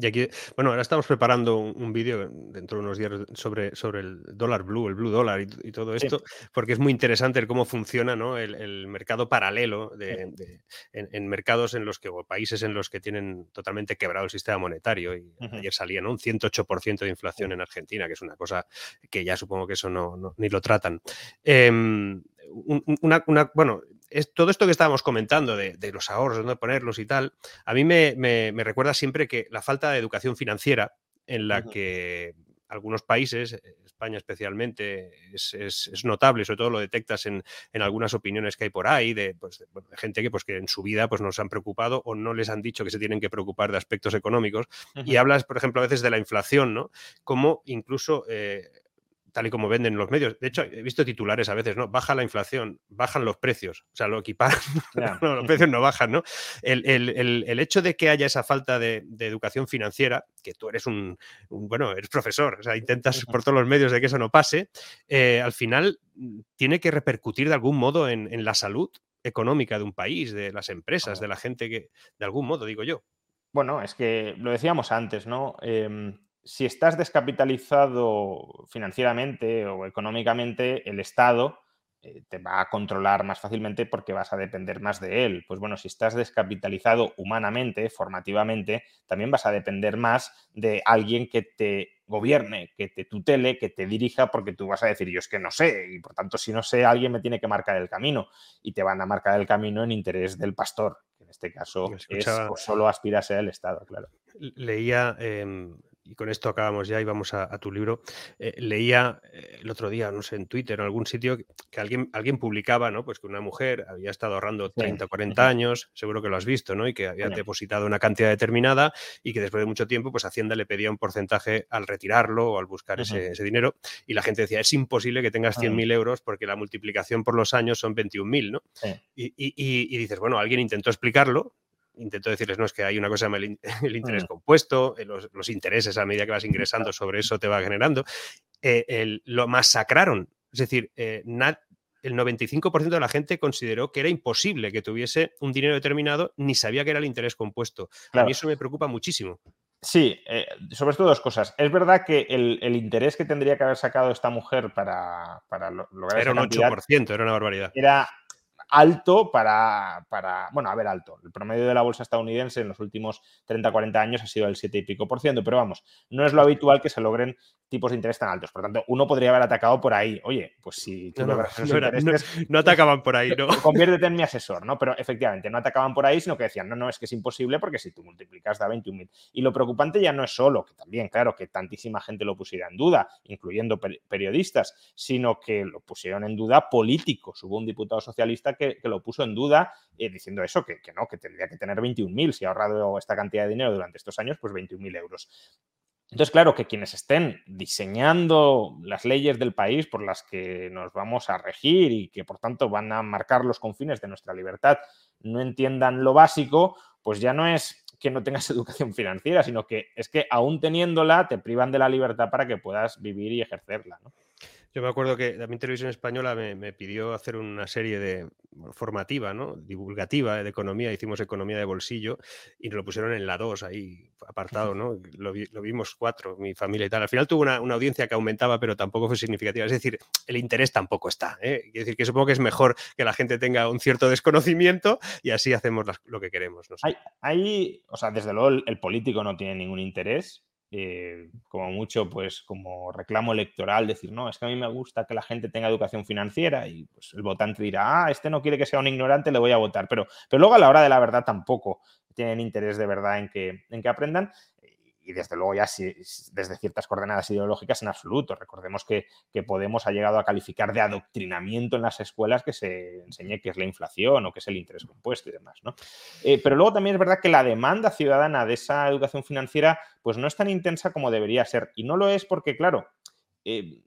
Y aquí, bueno, ahora estamos preparando un, vídeo dentro de unos días sobre, sobre el dólar blue, el blue dólar y, todo esto, porque es muy interesante cómo funciona ¿no? el, mercado paralelo de, en, mercados en los que, o países en los que tienen totalmente quebrado el sistema monetario. Y ayer salía ¿no? un 108% de inflación en Argentina, que es una cosa que ya supongo que eso no, ni lo tratan. Em, una, una, bueno, es, todo esto que estábamos comentando de, los ahorros, de dónde ponerlos y tal, a mí me, recuerda siempre que la falta de educación financiera en la que algunos países, España especialmente, es, notable, sobre todo lo detectas en, algunas opiniones que hay por ahí, de, pues, gente que, pues, que en su vida pues, no se han preocupado o no les han dicho que se tienen que preocupar de aspectos económicos. Y hablas, por ejemplo, a veces de la inflación, ¿no? Como incluso eh, tal y como venden los medios. De hecho, he visto titulares a veces, ¿no? Baja la inflación, bajan los precios, o sea, lo equiparan, los precios no bajan, ¿no? El, hecho de que haya esa falta de, educación financiera, que tú eres un, bueno, eres profesor, o sea, intentas por todos los medios de que eso no pase, eh, al final mm, tiene que repercutir de algún modo en, la salud económica de un país, de las empresas, de la gente que, de algún modo, digo yo. Bueno, es que lo decíamos antes, ¿no? Em, si estás descapitalizado financieramente o económicamente, el Estado eh, te va a controlar más fácilmente porque vas a depender más de él. Pues bueno, si estás descapitalizado humanamente, formativamente, también vas a depender más de alguien que te gobierne, que te tutele, que te dirija, porque tú vas a decir, yo es que no sé, y por tanto, si no sé, alguien me tiene que marcar el camino, y te van a marcar el camino en interés del pastor, que en este caso es o solo aspira a ser el Estado, claro. Leía em, y con esto acabamos ya y vamos a, tu libro, eh, leía eh, el otro día, no sé, en Twitter o en algún sitio, que alguien, alguien publicaba, ¿no? Pues que una mujer había estado ahorrando 30 o 40 años, seguro que lo has visto, ¿no? Y que había depositado una cantidad determinada y que después de mucho tiempo, pues Hacienda le pedía un porcentaje al retirarlo o al buscar ese, dinero y la gente decía, es imposible que tengas 100.000 euros porque la multiplicación por los años son 21.000, ¿no? Y, y dices, bueno, alguien intentó explicarlo, intento decirles, no, es que hay una cosa el, interés compuesto, eh, los, intereses a medida que vas ingresando sobre eso te va generando. Eh, lo masacraron. Es decir, eh, el 95% de la gente consideró que era imposible que tuviese un dinero determinado ni sabía que era el interés compuesto. A mí eso me preocupa muchísimo. Sí, sobre esto dos cosas. Es verdad que el, interés que tendría que haber sacado esta mujer para, para lograr... Era un 8%, era una barbaridad. Era alto para, para, bueno, a ver, alto. El promedio de la bolsa estadounidense en los últimos 30, 40 años ha sido el 7 y pico por ciento, pero vamos, no es lo habitual que se logren tipos de interés tan altos. Por tanto, uno podría haber atacado por ahí. Oye, pues si tú no, atacaban por ahí, ¿no? Conviértete en mi asesor, ¿no? Pero efectivamente, no atacaban por ahí, sino que decían, no, no, es que es imposible porque si tú multiplicas da 21.000. Y lo preocupante ya no es solo, que también, claro, que tantísima gente lo pusiera en duda, incluyendo periodistas, sino que lo pusieron en duda políticos. Hubo un diputado socialista que, lo puso en duda eh, diciendo eso, que, no, que tendría que tener 21.000. Si ha ahorrado esta cantidad de dinero durante estos años, pues 21.000 euros. Entonces, claro, que quienes estén diseñando las leyes del país por las que nos vamos a regir y que por tanto van a marcar los confines de nuestra libertad no entiendan lo básico, pues ya no es que no tengas educación financiera, sino que es que aún teniéndola te privan de la libertad para que puedas vivir y ejercerla. Yo me acuerdo que también Televisión Española me, pidió hacer una serie de formativa, ¿no? divulgativa de economía, hicimos economía de bolsillo y nos lo pusieron en la 2 ahí apartado, ¿no? Lo, vimos cuatro, mi familia y tal. Al final tuvo una, audiencia que aumentaba, pero tampoco fue significativa. Es decir, el interés tampoco está. ¿eh? Quiero decir que supongo que es mejor que la gente tenga un cierto desconocimiento y así hacemos lo que queremos. ¿no? O sea, desde luego el político no tiene ningún interés eh, como mucho, pues como reclamo electoral, decir, no, es que a mí me gusta que la gente tenga educación financiera y pues el votante dirá, ah, este no quiere que sea un ignorante, le voy a votar, pero, pero luego a la hora de la verdad tampoco tienen interés de verdad en que, en que aprendan y desde luego ya desde ciertas coordenadas ideológicas en absoluto. Recordemos que, Podemos ha llegado a calificar de adoctrinamiento en las escuelas que se enseñe qué es la inflación o qué es el interés compuesto y demás. ¿no? Eh, pero luego también es verdad que la demanda ciudadana de esa educación financiera pues no es tan intensa como debería ser. Y no lo es porque, claro, eh,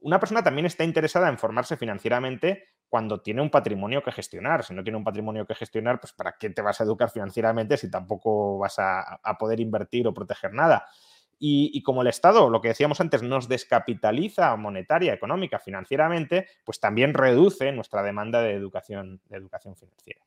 una persona también está interesada en formarse financieramente cuando tiene un patrimonio que gestionar. Si no tiene un patrimonio que gestionar, pues ¿para qué te vas a educar financieramente si tampoco vas a, poder invertir o proteger nada? Y, como el Estado, lo que decíamos antes, nos descapitaliza monetaria, económica, financieramente, pues también reduce nuestra demanda de educación, de educación financiera.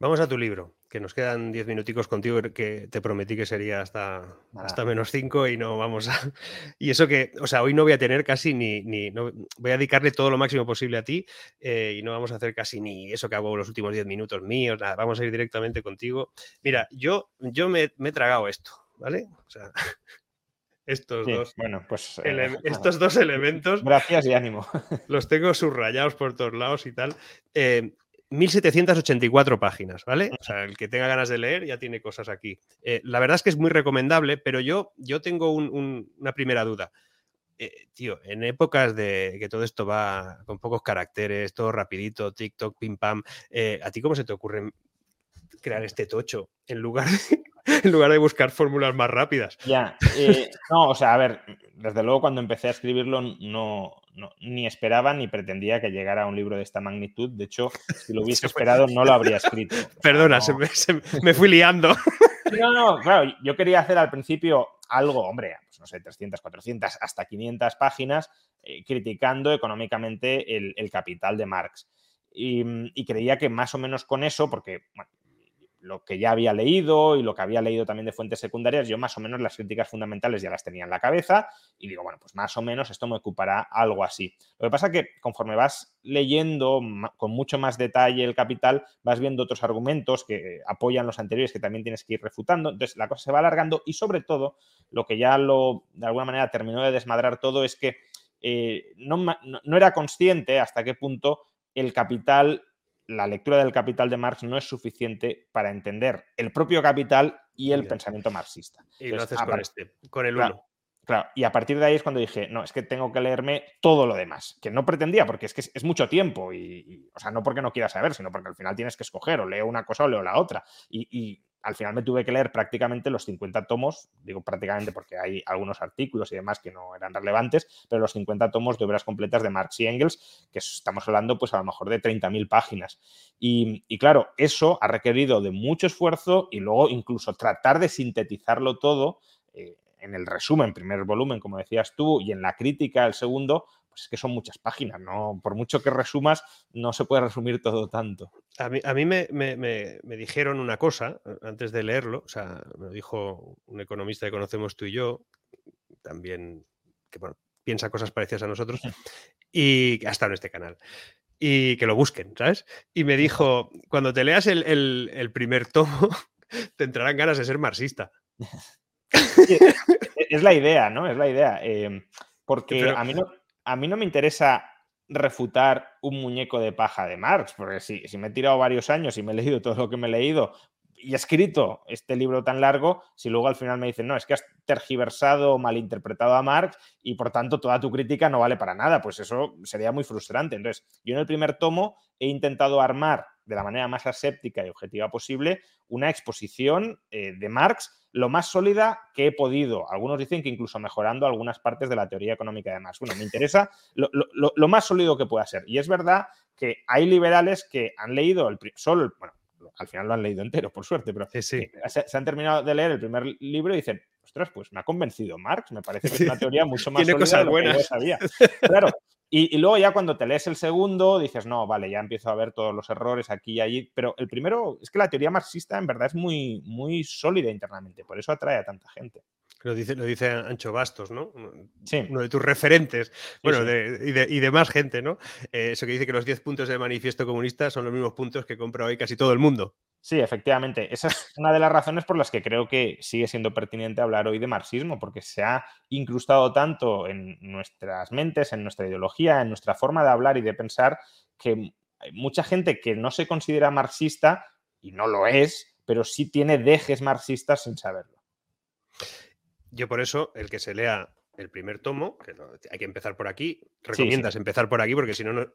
Vamos a tu libro, que nos quedan diez minuticos contigo, que te prometí que sería hasta, hasta menos cinco y no vamos a... Y eso que, o sea, hoy no voy a tener casi ni... ni no, voy a dedicarle todo lo máximo posible a ti eh, y no vamos a hacer casi ni eso que hago los últimos diez minutos míos, nada, vamos a ir directamente contigo. Mira, yo, yo me, he tragado esto, ¿vale? O sea, estos, dos, bueno, pues, eh, estos dos elementos... Gracias y ánimo. Los tengo subrayados por todos lados y tal. Eh, 1784 páginas, ¿vale? O sea, el que tenga ganas de leer ya tiene cosas aquí. Eh, la verdad es que es muy recomendable, pero yo, yo tengo una primera duda. Eh, tío, en épocas de que todo esto va con pocos caracteres, todo rapidito, TikTok, pim pam, eh, ¿a ti cómo se te ocurre crear este tocho en lugar de, en lugar de buscar fórmulas más rápidas? Ya, no, o sea, a ver, desde luego cuando empecé a escribirlo no, ni esperaba ni pretendía que llegara a un libro de esta magnitud. De hecho, si lo hubiese esperado, no lo habría escrito. Perdona, me, fui liando. No, no, claro, yo quería hacer al principio algo, hombre, pues no sé, 300, 400, hasta 500 páginas, eh, criticando económicamente el, capital de Marx. Y, creía que más o menos con eso, porque lo que ya había leído y lo que había leído también de fuentes secundarias, yo más o menos las críticas fundamentales ya las tenía en la cabeza y digo, bueno, pues más o menos esto me ocupará algo así. Lo que pasa que conforme vas leyendo con mucho más detalle el capital, vas viendo otros argumentos que apoyan los anteriores que también tienes que ir refutando, entonces la cosa se va alargando y sobre todo lo que ya lo de alguna manera terminó de desmadrar todo es que eh, no era consciente hasta qué punto el capital la lectura del Capital de Marx no es suficiente para entender el propio capital y el pensamiento marxista. Y lo haces con este, con el uno. Claro, y a partir de ahí es cuando dije, no, es que tengo que leerme todo lo demás, que no pretendía, porque es que es, mucho tiempo, y, o sea, no porque no quiera saber, sino porque al final tienes que escoger, o leo una cosa o leo la otra. y al final me tuve que leer prácticamente los 50 tomos, digo prácticamente porque hay algunos artículos y demás que no eran relevantes, pero los 50 tomos de obras completas de Marx y Engels, que estamos hablando pues a lo mejor de 30.000 páginas. Y, claro, eso ha requerido de mucho esfuerzo y luego incluso tratar de sintetizarlo todo. Eh, en el resumen, primer volumen, como decías tú, y en la crítica, el segundo, pues es que son muchas páginas, ¿no? Por mucho que resumas, no se puede resumir todo tanto. A mí, me, dijeron una cosa antes de leerlo, o sea, me lo dijo un economista que conocemos tú y yo, también, que bueno, piensa cosas parecidas a nosotros, y ha estado en este canal. Y que lo busquen, ¿sabes? Y me dijo, cuando te leas el, primer tomo, te entrarán ganas de ser marxista. es la idea, ¿no? Es la idea. Em, porque a, mí no, a mí no me interesa refutar un muñeco de paja de Marx, porque si, me he tirado varios años y me he leído todo lo que me he leído y he escrito este libro tan largo, si luego al final me dicen, no, es que has tergiversado o malinterpretado a Marx y por tanto toda tu crítica no vale para nada, pues eso sería muy frustrante. Entonces, yo en el primer tomo he intentado armar de la manera más aséptica y objetiva posible una exposición eh, de Marx lo más sólida que he podido. Algunos dicen que incluso mejorando algunas partes de la teoría económica de Marx. Bueno, me interesa lo, más sólido que pueda ser. Y es verdad que hay liberales que han leído el solo, bueno, al final lo han leído entero, por suerte, pero Se, han terminado de leer el primer libro y dicen, ostras, pues me ha convencido Marx, me parece que es una teoría mucho más sólida de lo que yo sabía. Claro, y, luego ya cuando te lees el segundo, dices, no, vale, ya empiezo a ver todos los errores aquí y allí. Pero el primero, es que la teoría marxista en verdad es muy, muy sólida internamente, por eso atrae a tanta gente. Lo dice, lo dice Ancho Bastos, ¿no? Sí. Uno de tus referentes, bueno, y, de, más gente, ¿no? Eh, eso que dice que los 10 puntos del manifiesto comunista son los mismos puntos que compra hoy casi todo el mundo. Sí, efectivamente. Esa es una de las razones por las que creo que sigue siendo pertinente hablar hoy de marxismo, porque se ha incrustado tanto en nuestras mentes, en nuestra ideología, en nuestra forma de hablar y de pensar, que mucha gente que no se considera marxista, y no lo es, pero sí tiene dejes marxistas sin saberlo. Yo por eso, el que se lea el primer tomo, que hay que empezar por aquí, recomiendas empezar por aquí porque si no,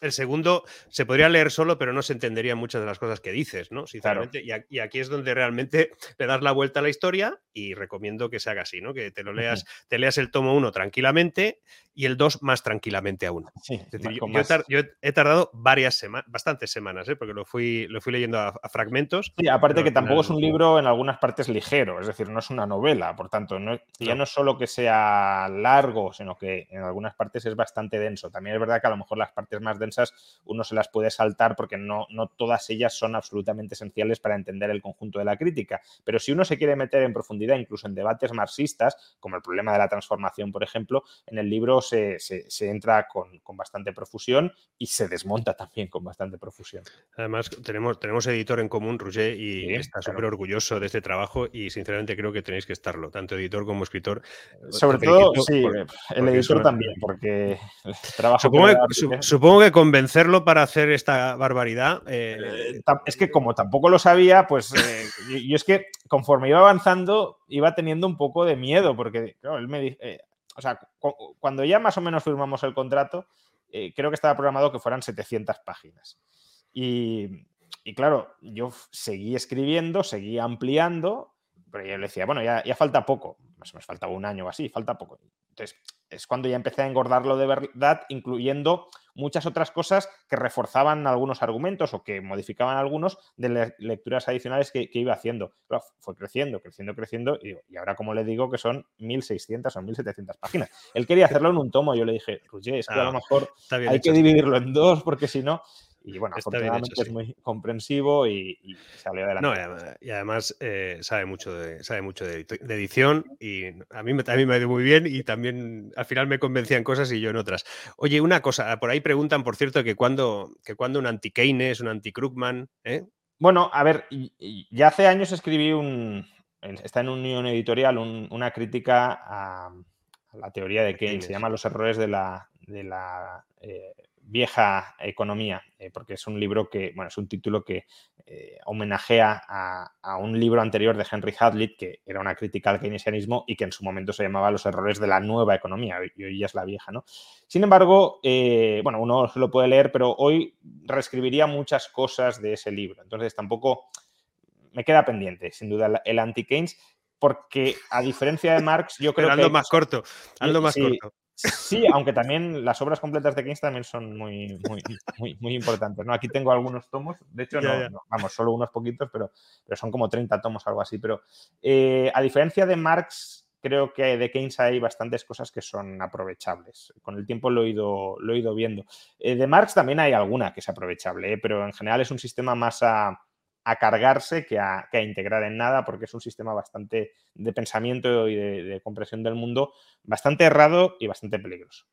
el, segundo se podría leer solo, pero no se entendería muchas de las cosas que dices, ¿no? Sinceramente, y, aquí es donde realmente le das la vuelta a la historia y recomiendo que se haga así, ¿no? Que te lo leas, te leas el tomo uno tranquilamente y el 2 más tranquilamente aún. yo, he tardado varias semanas, bastantes semanas, ¿eh? porque lo fui, lo fui leyendo a, fragmentos. Sí, aparte que tampoco es un libro en algunas partes ligero, es decir, no es una novela, por tanto, no, ya no es solo que sea largo, sino que en algunas partes es bastante denso. También es verdad que a lo mejor las partes más densas uno se las puede saltar porque no, no todas ellas son absolutamente esenciales para entender el conjunto de la crítica. Pero si uno se quiere meter en profundidad, incluso en debates marxistas, como el problema de la transformación, por ejemplo, en el libro se, entra con, bastante profusión y se desmonta también con bastante profusión. Además, tenemos, tenemos editor en común, Roger, y está súper orgulloso de este trabajo y sinceramente creo que tenéis que estarlo, tanto editor como escritor. Sobre todo, sí, el editor también, porque trabajo supongo, que, convencerlo para hacer esta barbaridad. Eh, eh, es que como tampoco lo sabía, pues eh, yo, es que conforme iba avanzando iba teniendo un poco de miedo, porque él me dice, o sea, cuando ya más o menos firmamos el contrato, eh, creo que estaba programado que fueran 700 páginas. Y, claro, yo seguí escribiendo, seguí ampliando, pero yo le decía, bueno, ya, ya falta poco, más o menos faltaba un año o así, falta poco. Entonces, es cuando ya empecé a engordarlo de verdad, incluyendo muchas otras cosas que reforzaban algunos argumentos o que modificaban algunos de lecturas adicionales que, iba haciendo. fue creciendo, creciendo, creciendo y, y, ahora como le digo que son 1.600 o 1.700 páginas. Él quería hacerlo en un tomo, yo le dije, es que a lo ah, mejor hay que dividirlo en dos porque si no... Y bueno, afortunadamente es muy comprensivo y, salió adelante. No, y además, eh, sabe mucho, de, sabe mucho de, edición y a mí, también me ha ido muy bien y también al final me convencían cosas y yo en otras. Oye, una cosa, por ahí preguntan, por cierto, que cuando, que cuando un anti-Keynes, un anti-Krugman, ¿eh? Bueno, a ver, ya hace años escribí un, está en Unión Editorial una crítica a, la teoría de Keynes, se llama Los errores de la, de la eh, vieja economía, eh, porque es un libro que, bueno, es un título que eh, homenajea a, un libro anterior de Henry Hadley, que era una crítica al keynesianismo y que en su momento se llamaba Los errores de la nueva economía, y hoy ya es la vieja, ¿no? Sin embargo, bueno, uno se lo puede leer, pero hoy reescribiría muchas cosas de ese libro, entonces tampoco me queda pendiente, sin duda, el anti-Keynes, porque a diferencia de Marx, yo creo que... más corto, hazlo más corto. Sí, aunque también las obras completas de Keynes también son muy, muy, muy, importantes. ¿no? Aquí tengo algunos tomos, de hecho, no, vamos, solo unos poquitos, pero, pero son como 30 tomos, algo así. Pero eh, a diferencia de Marx, creo que de Keynes hay bastantes cosas que son aprovechables. Con el tiempo lo he ido, lo he ido viendo. Eh, de Marx también hay alguna que es aprovechable, ¿eh? pero en general es un sistema más a a cargarse que a, integrar en nada, porque es un sistema bastante de pensamiento y de, comprensión del mundo bastante errado y bastante peligroso.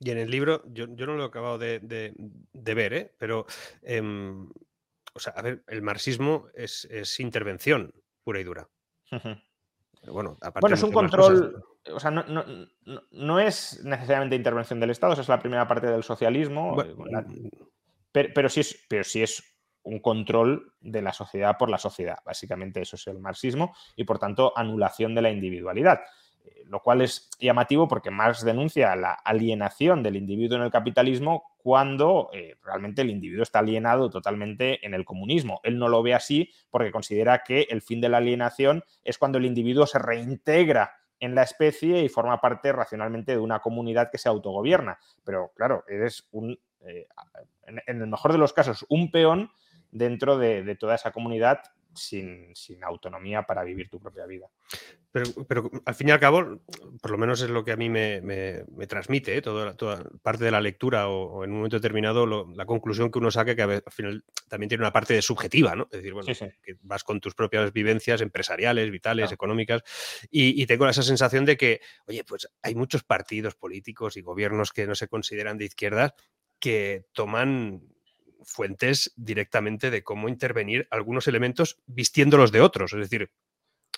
Y en el libro, yo, no lo he acabado de, ver, ¿eh? pero, em, o sea, a ver, el marxismo es, intervención pura y dura. Bueno, aparte es un control, o sea, no, es necesariamente intervención del Estado, esa es la primera parte del socialismo, eh, mm, pero, sí es, pero sí es un control de la sociedad por la sociedad. Básicamente eso es el marxismo y por tanto anulación de la individualidad. Eh, lo cual es llamativo porque Marx denuncia la alienación del individuo en el capitalismo cuando eh, realmente el individuo está alienado totalmente en el comunismo. Él no lo ve así porque considera que el fin de la alienación es cuando el individuo se reintegra en la especie y forma parte racionalmente de una comunidad que se autogobierna. Pero claro, eres un, eh, en el mejor de los casos, un peón dentro de, toda esa comunidad sin, autonomía para vivir tu propia vida. Pero, al fin y al cabo, por lo menos es lo que a mí me, transmite, ¿eh? toda, parte de la lectura o, en un momento determinado la conclusión que uno saca que al final también tiene una parte de subjetiva, ¿no? Es decir, bueno, que vas con tus propias vivencias empresariales, vitales, económicas, y, y, tengo esa sensación de que, oye, pues hay muchos partidos políticos y gobiernos que no se consideran de izquierdas que toman fuentes directamente de cómo intervenir algunos elementos vistiéndolos de otros. Es decir,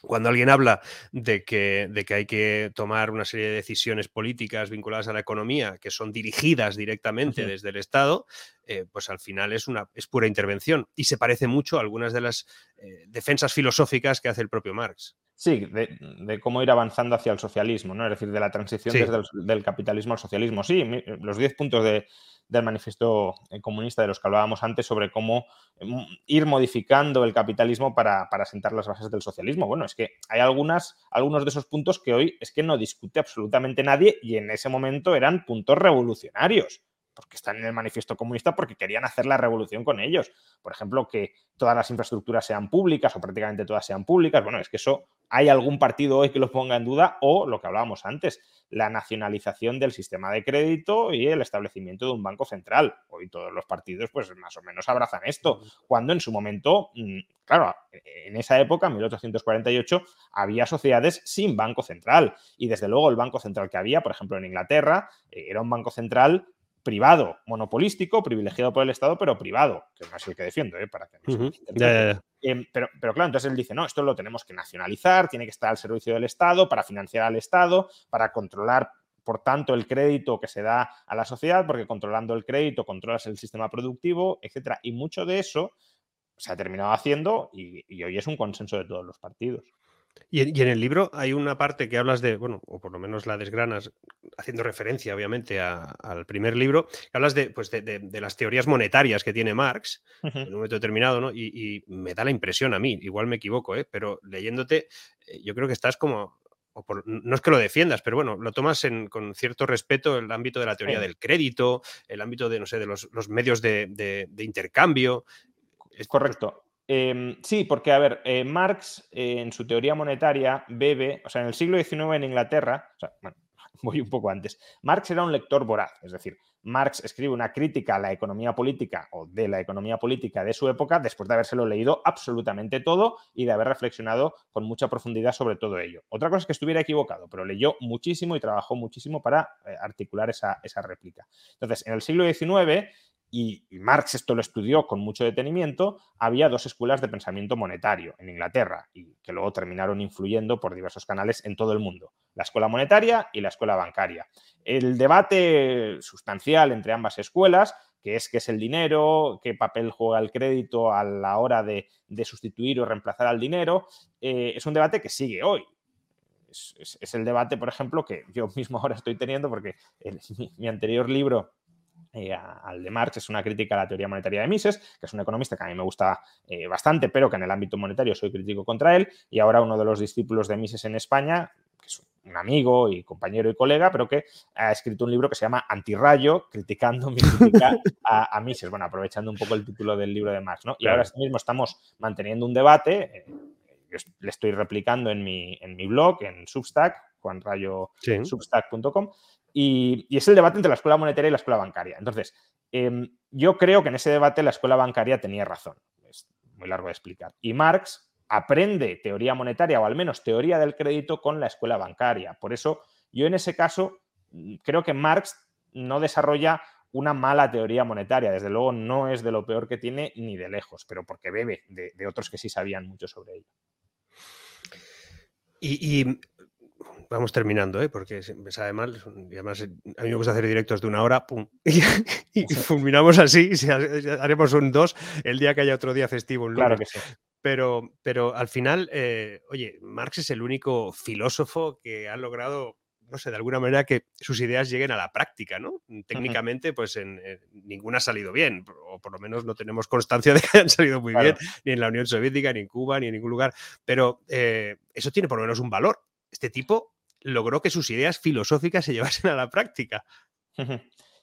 cuando alguien habla de que, de que, hay que tomar una serie de decisiones políticas vinculadas a la economía que son dirigidas directamente desde el Estado, eh, pues al final es, una, es pura intervención y se parece mucho a algunas de las eh, defensas filosóficas que hace el propio Marx. Sí, de, cómo ir avanzando hacia el socialismo, ¿no? Es decir, de la transición desde el del capitalismo al socialismo. Sí, los 10 puntos de, del manifiesto eh, comunista de los que hablábamos antes sobre cómo mm, ir modificando el capitalismo para, para, sentar las bases del socialismo. Bueno, es que hay algunas, algunos de esos puntos que hoy es que no discute absolutamente nadie y en ese momento eran puntos revolucionarios porque están en el manifiesto comunista porque querían hacer la revolución con ellos. Por ejemplo, que todas las infraestructuras sean públicas o prácticamente todas sean públicas. Bueno, es que eso hay algún partido hoy que lo ponga en duda o lo que hablábamos antes, la nacionalización del sistema de crédito y el establecimiento de un banco central. Hoy todos los partidos pues más o menos abrazan esto, cuando en su momento, mm, claro, en esa época, 1848, había sociedades sin banco central y desde luego el banco central que había, por ejemplo en Inglaterra, eh, era un banco central privado, monopolístico, privilegiado por el Estado, pero privado, que no es el que defiendo, ¿eh? para que no em, pero, pero claro, entonces él dice, no, esto lo tenemos que nacionalizar, tiene que estar al servicio del Estado, para financiar al Estado, para controlar, por tanto, el crédito que se da a la sociedad, porque controlando el crédito controlas el sistema productivo, etcétera. Y mucho de eso se ha terminado haciendo y hoy es un consenso de todos los partidos. Y en, el libro hay una parte que hablas de, bueno, o por lo menos la desgranas, haciendo referencia, obviamente, al primer libro, que hablas de, pues de, las teorías monetarias que tiene Marx en un momento determinado, ¿no? Y, me da la impresión a mí, igual me equivoco, ¿eh? pero leyéndote, eh, yo creo que estás como, no es que lo defiendas, pero bueno, lo tomas con cierto respeto el ámbito de la teoría del crédito, el ámbito de, no sé, de los, medios de, intercambio. Es correcto. Em, sí, porque, a ver, eh, Marx eh, en su teoría monetaria bebe, o sea, en el siglo XIX en Inglaterra, voy un poco antes. Marx era un lector voraz, es decir, Marx escribe una crítica a la economía política o de la economía política de su época después de habérselo leído absolutamente todo y de haber reflexionado con mucha profundidad sobre todo ello. Otra cosa es que estuviera equivocado, pero leyó muchísimo y trabajó muchísimo para eh, articular esa, esa réplica. Entonces, en el siglo XIX y, Marx esto lo estudió con mucho detenimiento, había dos escuelas de pensamiento monetario en Inglaterra y que luego terminaron influyendo por diversos canales en todo el mundo, la escuela monetaria y la escuela bancaria. El debate sustancial entre ambas escuelas, que es qué es el dinero, qué papel juega el crédito a la hora de, sustituir o reemplazar al dinero, eh, es un debate que sigue hoy. Es, el debate, por ejemplo, que yo mismo ahora estoy teniendo porque mi anterior libro eh, al de Marx es una crítica a la teoría monetaria de Mises, que es un economista que a mí me gusta eh, bastante, pero que en el ámbito monetario soy crítico contra él, y ahora uno de los discípulos de Mises en España, un amigo y compañero y colega, pero que ha escrito un libro que se llama Antirrayo, criticando mi crítica a, Mises, bueno, aprovechando un poco el título del libro de Marx, ¿no? Y ahora mismo estamos manteniendo un debate, eh, le estoy replicando en mi, en mi blog, en Substack, juanrayosubstack.com, y, es el debate entre la escuela monetaria y la escuela bancaria. Entonces, em, yo creo que en ese debate la escuela bancaria tenía razón. Es muy largo de explicar. Y Marx aprende teoría monetaria o al menos teoría del crédito con la escuela bancaria. Por eso, yo en ese caso mm, creo que Marx no desarrolla una mala teoría monetaria. Desde luego no es de lo peor que tiene ni de lejos, pero porque bebe de, otros que sí sabían mucho sobre ello. y, vamos terminando, ¿eh? porque me sabe mal. Y además, eh, a mí me gusta hacer directos de una hora, pum, y, fulminamos así. Y haremos un dos el día que haya otro día festivo. claro que sí. Pero, pero al final, eh, oye, Marx es el único filósofo que ha logrado, no sé, de alguna manera que sus ideas lleguen a la práctica, ¿no? Técnicamente, pues en, ninguna ha salido bien, o por lo menos no tenemos constancia de que hayan salido muy bien, ni en la Unión Soviética, ni en Cuba, ni en ningún lugar. Pero eh, eso tiene por lo menos un valor. Este tipo logró que sus ideas filosóficas se llevasen a la práctica.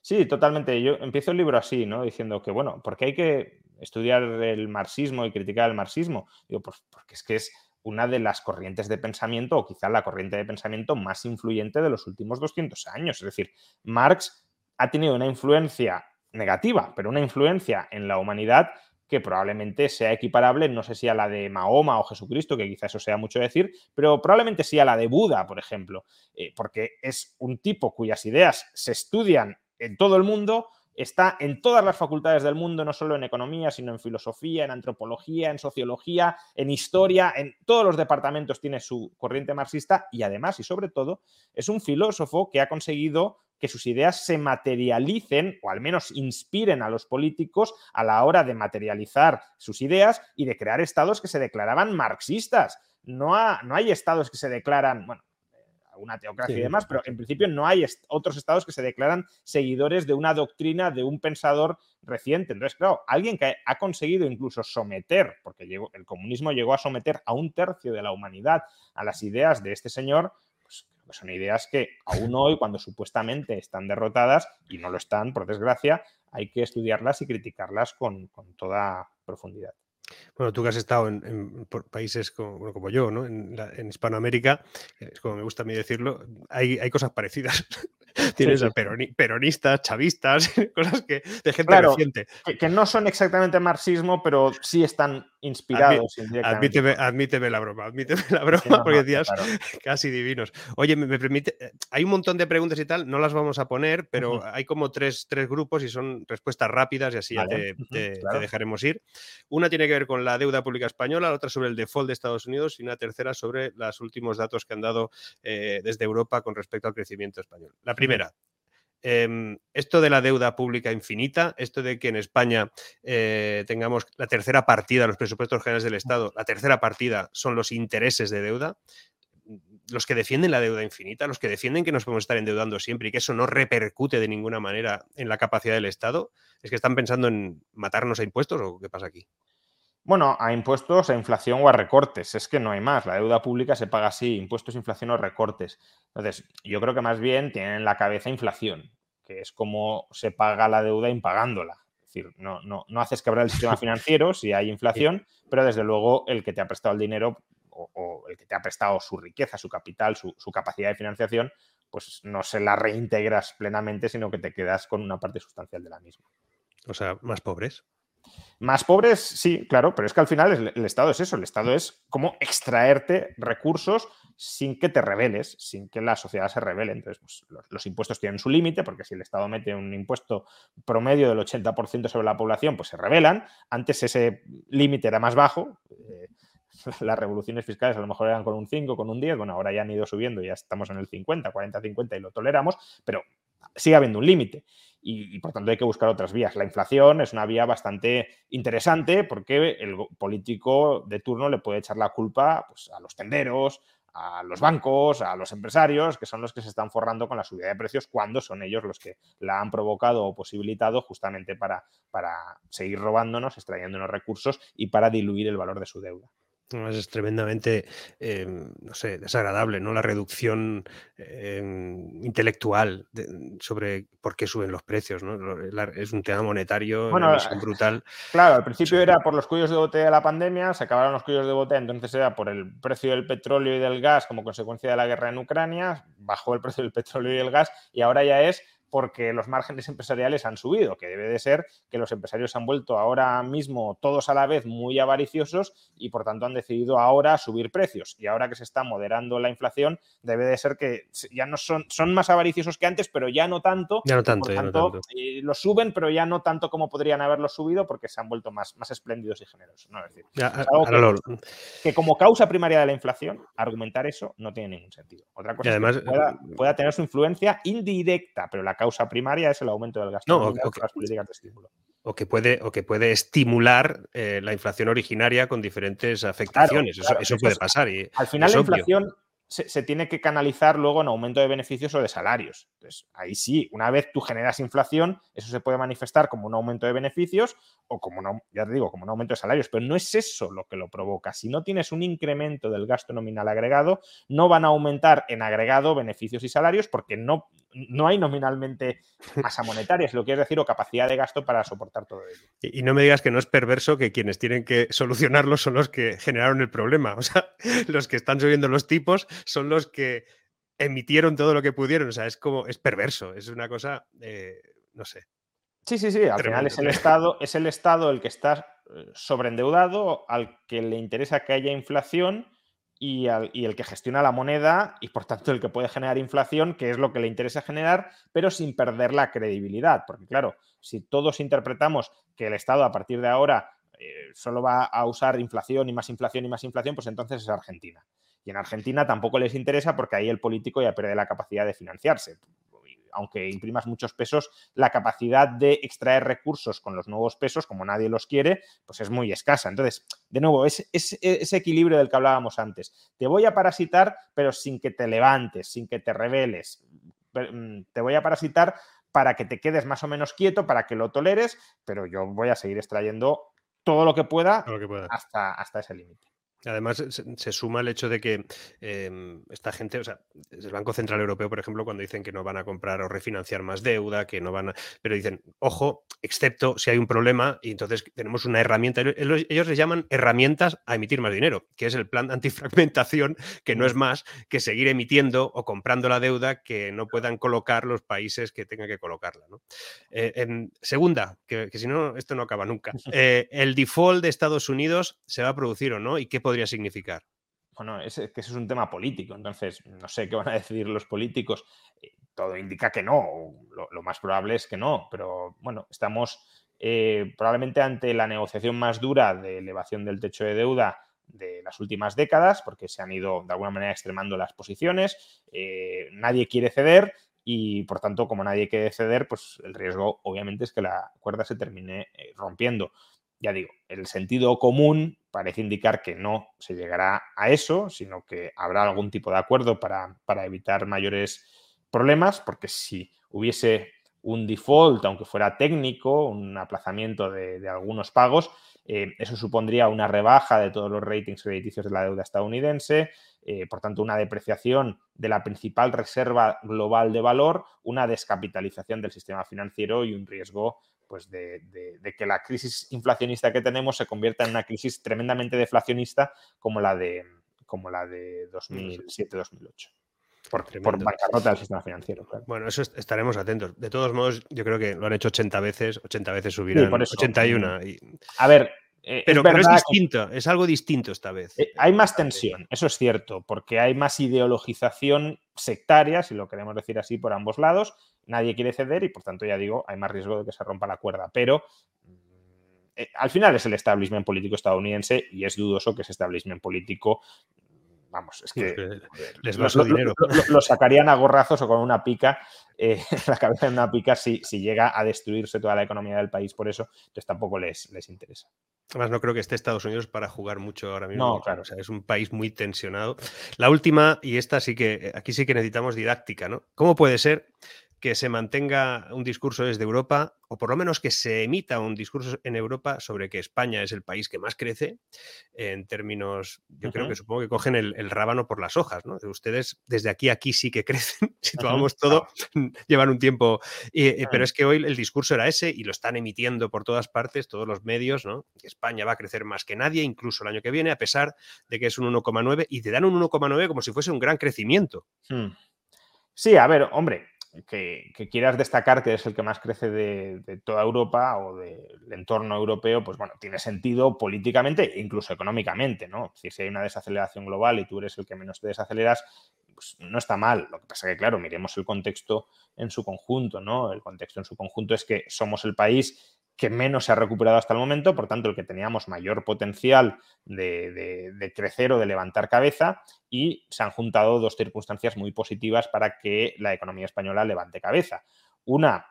Sí, totalmente. Yo empiezo el libro así, ¿no? Diciendo que, bueno, ¿por qué hay que estudiar el marxismo y criticar el marxismo? Digo, pues porque es que es una de las corrientes de pensamiento, o quizá la corriente de pensamiento más influyente de los últimos 200 años. Es decir, Marx ha tenido una influencia negativa, pero una influencia en la humanidad que probablemente sea equiparable, no sé si a la de Mahoma o Jesucristo, que quizá eso sea mucho decir, pero probablemente sí a la de Buda, por ejemplo, eh, porque es un tipo cuyas ideas se estudian en todo el mundo, está en todas las facultades del mundo, no solo en economía, sino en filosofía, en antropología, en sociología, en historia, en todos los departamentos tiene su corriente marxista y además y sobre todo es un filósofo que ha conseguido que sus ideas se materialicen o al menos inspiren a los políticos a la hora de materializar sus ideas y de crear estados que se declaraban marxistas. No, no hay estados que se declaran, bueno, una teocracia y demás, pero en principio no hay otros estados que se declaran seguidores de una doctrina de un pensador reciente. Entonces, claro, alguien que ha conseguido incluso someter, porque llegó, el comunismo llegó a someter a un tercio de la humanidad a las ideas de este señor, son ideas que aún hoy, cuando supuestamente están derrotadas, y no lo están, por desgracia, hay que estudiarlas y criticarlas con, con toda profundidad. Bueno, tú que has estado en, países como, como, yo, ¿no? En, en, Hispanoamérica, es como me gusta a mí decirlo, hay, hay cosas parecidas. Tienes a peronistas, chavistas, cosas que de gente reciente. Que, no son exactamente marxismo, pero sí están inspirados. admíteme, admíteme, la broma, admíteme la broma, porque decías casi divinos. Oye, me, permite, eh, hay un montón de preguntas y tal, no las vamos a poner, pero hay como tres, tres, grupos y son respuestas rápidas y así ya te, dejaremos ir. Una tiene que ver con la deuda pública española, la otra sobre el default de Estados Unidos y una tercera sobre los últimos datos que han dado eh, desde Europa con respecto al crecimiento español. La primera, em, esto de la deuda pública infinita, esto de que en España eh, tengamos la tercera partida los presupuestos generales del Estado, la tercera partida son los intereses de deuda, los que defienden la deuda infinita, los que defienden que nos podemos estar endeudando siempre y que eso no repercute de ninguna manera en la capacidad del Estado, es que están pensando en matarnos a impuestos o qué pasa aquí. Bueno, a impuestos, a inflación o a recortes. Es que no hay más. La deuda pública se paga así, impuestos, inflación o recortes. Entonces, yo creo que más bien tienen en la cabeza inflación, que es como se paga la deuda impagándola. Es decir, no, no, no haces quebrar el sistema financiero si hay inflación, pero desde luego el que te ha prestado el dinero o, el que te ha prestado su riqueza, su capital, su, capacidad de financiación, pues no se la reintegras plenamente, sino que te quedas con una parte sustancial de la misma. O sea, más pobres. Más pobres, sí, claro, pero es que al final el, Estado es eso, el Estado es como extraerte recursos sin que te rebeles, sin que la sociedad se revele. Entonces, pues, los, los, impuestos tienen su límite, porque si el Estado mete un impuesto promedio del 80% sobre la población, pues se rebelan. Antes ese límite era más bajo. Eh, las revoluciones fiscales a lo mejor eran con un 5, con un 10, bueno, ahora ya han ido subiendo, ya estamos en el 50, 40, 50 y lo toleramos, pero sigue habiendo un límite. Y, por tanto hay que buscar otras vías. La inflación es una vía bastante interesante porque el político de turno le puede echar la culpa pues, a los tenderos, a los bancos, a los empresarios, que son los que se están forrando con la subida de precios cuando son ellos los que la han provocado o posibilitado justamente para, para seguir robándonos, extrayéndonos recursos y para diluir el valor de su deuda. Es tremendamente, eh, no sé, desagradable, ¿no? La reducción eh, intelectual de, sobre por qué suben los precios, ¿no? Es un tema monetario bueno, brutal. Claro, al principio sí. era por los cuellos de botella de la pandemia, se acabaron los cuellos de botella, entonces era por el precio del petróleo y del gas como consecuencia de la guerra en Ucrania, bajó el precio del petróleo y del gas y ahora ya es porque los márgenes empresariales han subido, que debe de ser que los empresarios han vuelto ahora mismo todos a la vez muy avariciosos y por tanto han decidido ahora subir precios. Y ahora que se está moderando la inflación, debe de ser que ya no son, son más avariciosos que antes, pero ya no tanto. Ya no tanto, por ya tanto no tanto. Eh, lo suben, pero ya no tanto como podrían haberlo subido porque se han vuelto más, más espléndidos y generosos. ¿no? Es decir, Ya, es algo ahora que, lo- que como causa primaria de la inflación, argumentar eso no tiene ningún sentido. Otra cosa Y además, es que pueda, pueda tener su influencia indirecta, pero la causa primaria es el aumento del gasto No, por las políticas de estímulo. o que puede, o que puede estimular eh, la inflación originaria con diferentes afectaciones. Eso- claro, eso, eso puede pasar. Y Al final la obvio. Se, tiene que canalizar luego en aumento de beneficios o de salarios. Entonces, ahí sí, una vez tú generas inflación, eso se puede manifestar como un aumento de beneficios o como, un au- ya te digo, como un aumento de salarios, pero no es eso lo que lo provoca. Si no tienes un incremento del gasto nominal agregado, no van a aumentar en agregado beneficios y salarios porque no, no hay nominalmente masa monetaria, es lo que es decir, o capacidad de gasto para soportar todo ello. Y y no me digas que no es perverso que quienes tienen que solucionarlo son los que generaron el problema. O sea, los que están subiendo los tipos son los que emitieron todo lo que pudieron. O sea, es como, es perverso. Es una cosa, eh, no sé. Sí, sí, sí. Al final es el. Estado, es el Estado el que está eh, sobreendeudado, al que le interesa que haya inflación y, al- y el que gestiona la moneda y por tanto el que puede generar inflación, que es lo que le interesa generar, pero sin perder la credibilidad. Porque claro, si todos interpretamos que el Estado a partir de ahora eh, solo va a usar inflación y más inflación y más inflación, pues entonces es Argentina. Y en Argentina tampoco les interesa porque ahí el político ya pierde la capacidad de financiarse. Aunque imprimas muchos pesos, la capacidad de extraer recursos con los nuevos pesos, como nadie los quiere, pues es muy escasa. Entonces, de nuevo, es, es ese equilibrio del que hablábamos antes. Te voy a parasitar, pero sin que te levantes, sin que te rebeles. Mm, Te voy a parasitar para que te quedes más o menos quieto, para que lo toleres, pero yo voy a seguir extrayendo todo lo que pueda lo que pueda. hasta, hasta ese límite. Además, se, se suma el hecho de que eh, esta gente, o sea, el Banco Central Europeo, por ejemplo, cuando dicen que no van a comprar o refinanciar más deuda, que no van a. Pero dicen, ojo, excepto si hay un problema, y entonces tenemos una herramienta. Ellos ellos les llaman herramientas a emitir más dinero, que es el plan de antifragmentación, que no es más que seguir emitiendo o comprando la deuda que no puedan colocar los países que tengan que colocarla. ¿no? Eh, em, segunda, que, que si no, esto no acaba nunca. Eh, el default de Estados Unidos se va a producir o no, y qué podría significar. Bueno, es que eso es un tema político, entonces no sé qué van a decidir los políticos. Eh, Todo indica que no, lo, más probable es que no, pero bueno, estamos eh, probablemente ante la negociación más dura de elevación del techo de deuda de las últimas décadas, porque se han ido de alguna manera extremando las posiciones, eh, nadie quiere ceder y por tanto, como nadie quiere ceder, pues el riesgo obviamente es que la cuerda se termine rompiendo ya digo, el sentido común parece indicar que no se llegará a eso, sino que habrá algún tipo de acuerdo para, para evitar mayores problemas, porque si hubiese un default, aunque fuera técnico, un aplazamiento de, algunos pagos, eh, eso supondría una rebaja de todos los ratings crediticios de la deuda estadounidense, eh, por tanto, una depreciación de la principal reserva global de valor, una descapitalización del sistema financiero y un riesgo pues de, de, de, que la crisis inflacionista que tenemos se convierta en una crisis tremendamente deflacionista como la de, como la de 2007-2008. por, por bancarrota del sistema financiero. Bueno, eso estaremos atentos. De todos modos, yo creo que lo han hecho 80 veces, 80 veces subirán, por 81. Y... A ver, eh, pero, es, distinto, es algo distinto esta vez. Eh, hay más tensión, eso es cierto, porque hay más ideologización sectaria, si lo queremos decir así, por ambos lados. Nadie quiere ceder y, por tanto, ya digo, hay más riesgo de que se rompa la cuerda. Pero eh, al final es el establishment político estadounidense y es dudoso que ese establishment político vamos, es que les va su dinero. Lo, sacarían a gorrazos o con una pica, eh, la cabeza en una pica si, si, llega a destruirse toda la economía del país por eso, entonces tampoco les, les interesa. Además, no creo que esté Estados Unidos para jugar mucho ahora mismo. No, claro. O sea, es un país muy tensionado. La última, y esta sí que, aquí sí que necesitamos didáctica, ¿no? ¿Cómo puede ser que se mantenga un discurso desde Europa, o por lo menos que se emita un discurso en Europa sobre que España es el país que más crece en términos, yo creo que supongo que cogen el, rábano por las hojas, ¿no? Ustedes desde aquí a aquí sí que crecen, situamos todo, llevan un tiempo, pero es que hoy el discurso era ese y lo están emitiendo por todas partes, todos los medios, ¿no? Que España va a crecer más que nadie, incluso el año que viene, a pesar de que es un 1,9 y te dan un 1,9 como si fuese un gran crecimiento. Hmm. Sí, a ver, hombre, que, quieras destacar que es el que más crece de, toda Europa o del entorno europeo, pues bueno, tiene sentido políticamente e incluso económicamente, ¿no? Es si hay una desaceleración global y tú eres el que menos te desaceleras, pues no está mal. Lo que pasa que, claro, miremos el contexto en su conjunto, ¿no? El contexto en su conjunto es que somos el país que menos se ha recuperado hasta el momento, por tanto, el que teníamos mayor potencial de, crecer o de levantar cabeza, y se han juntado dos circunstancias muy positivas para que la economía española levante cabeza. Una,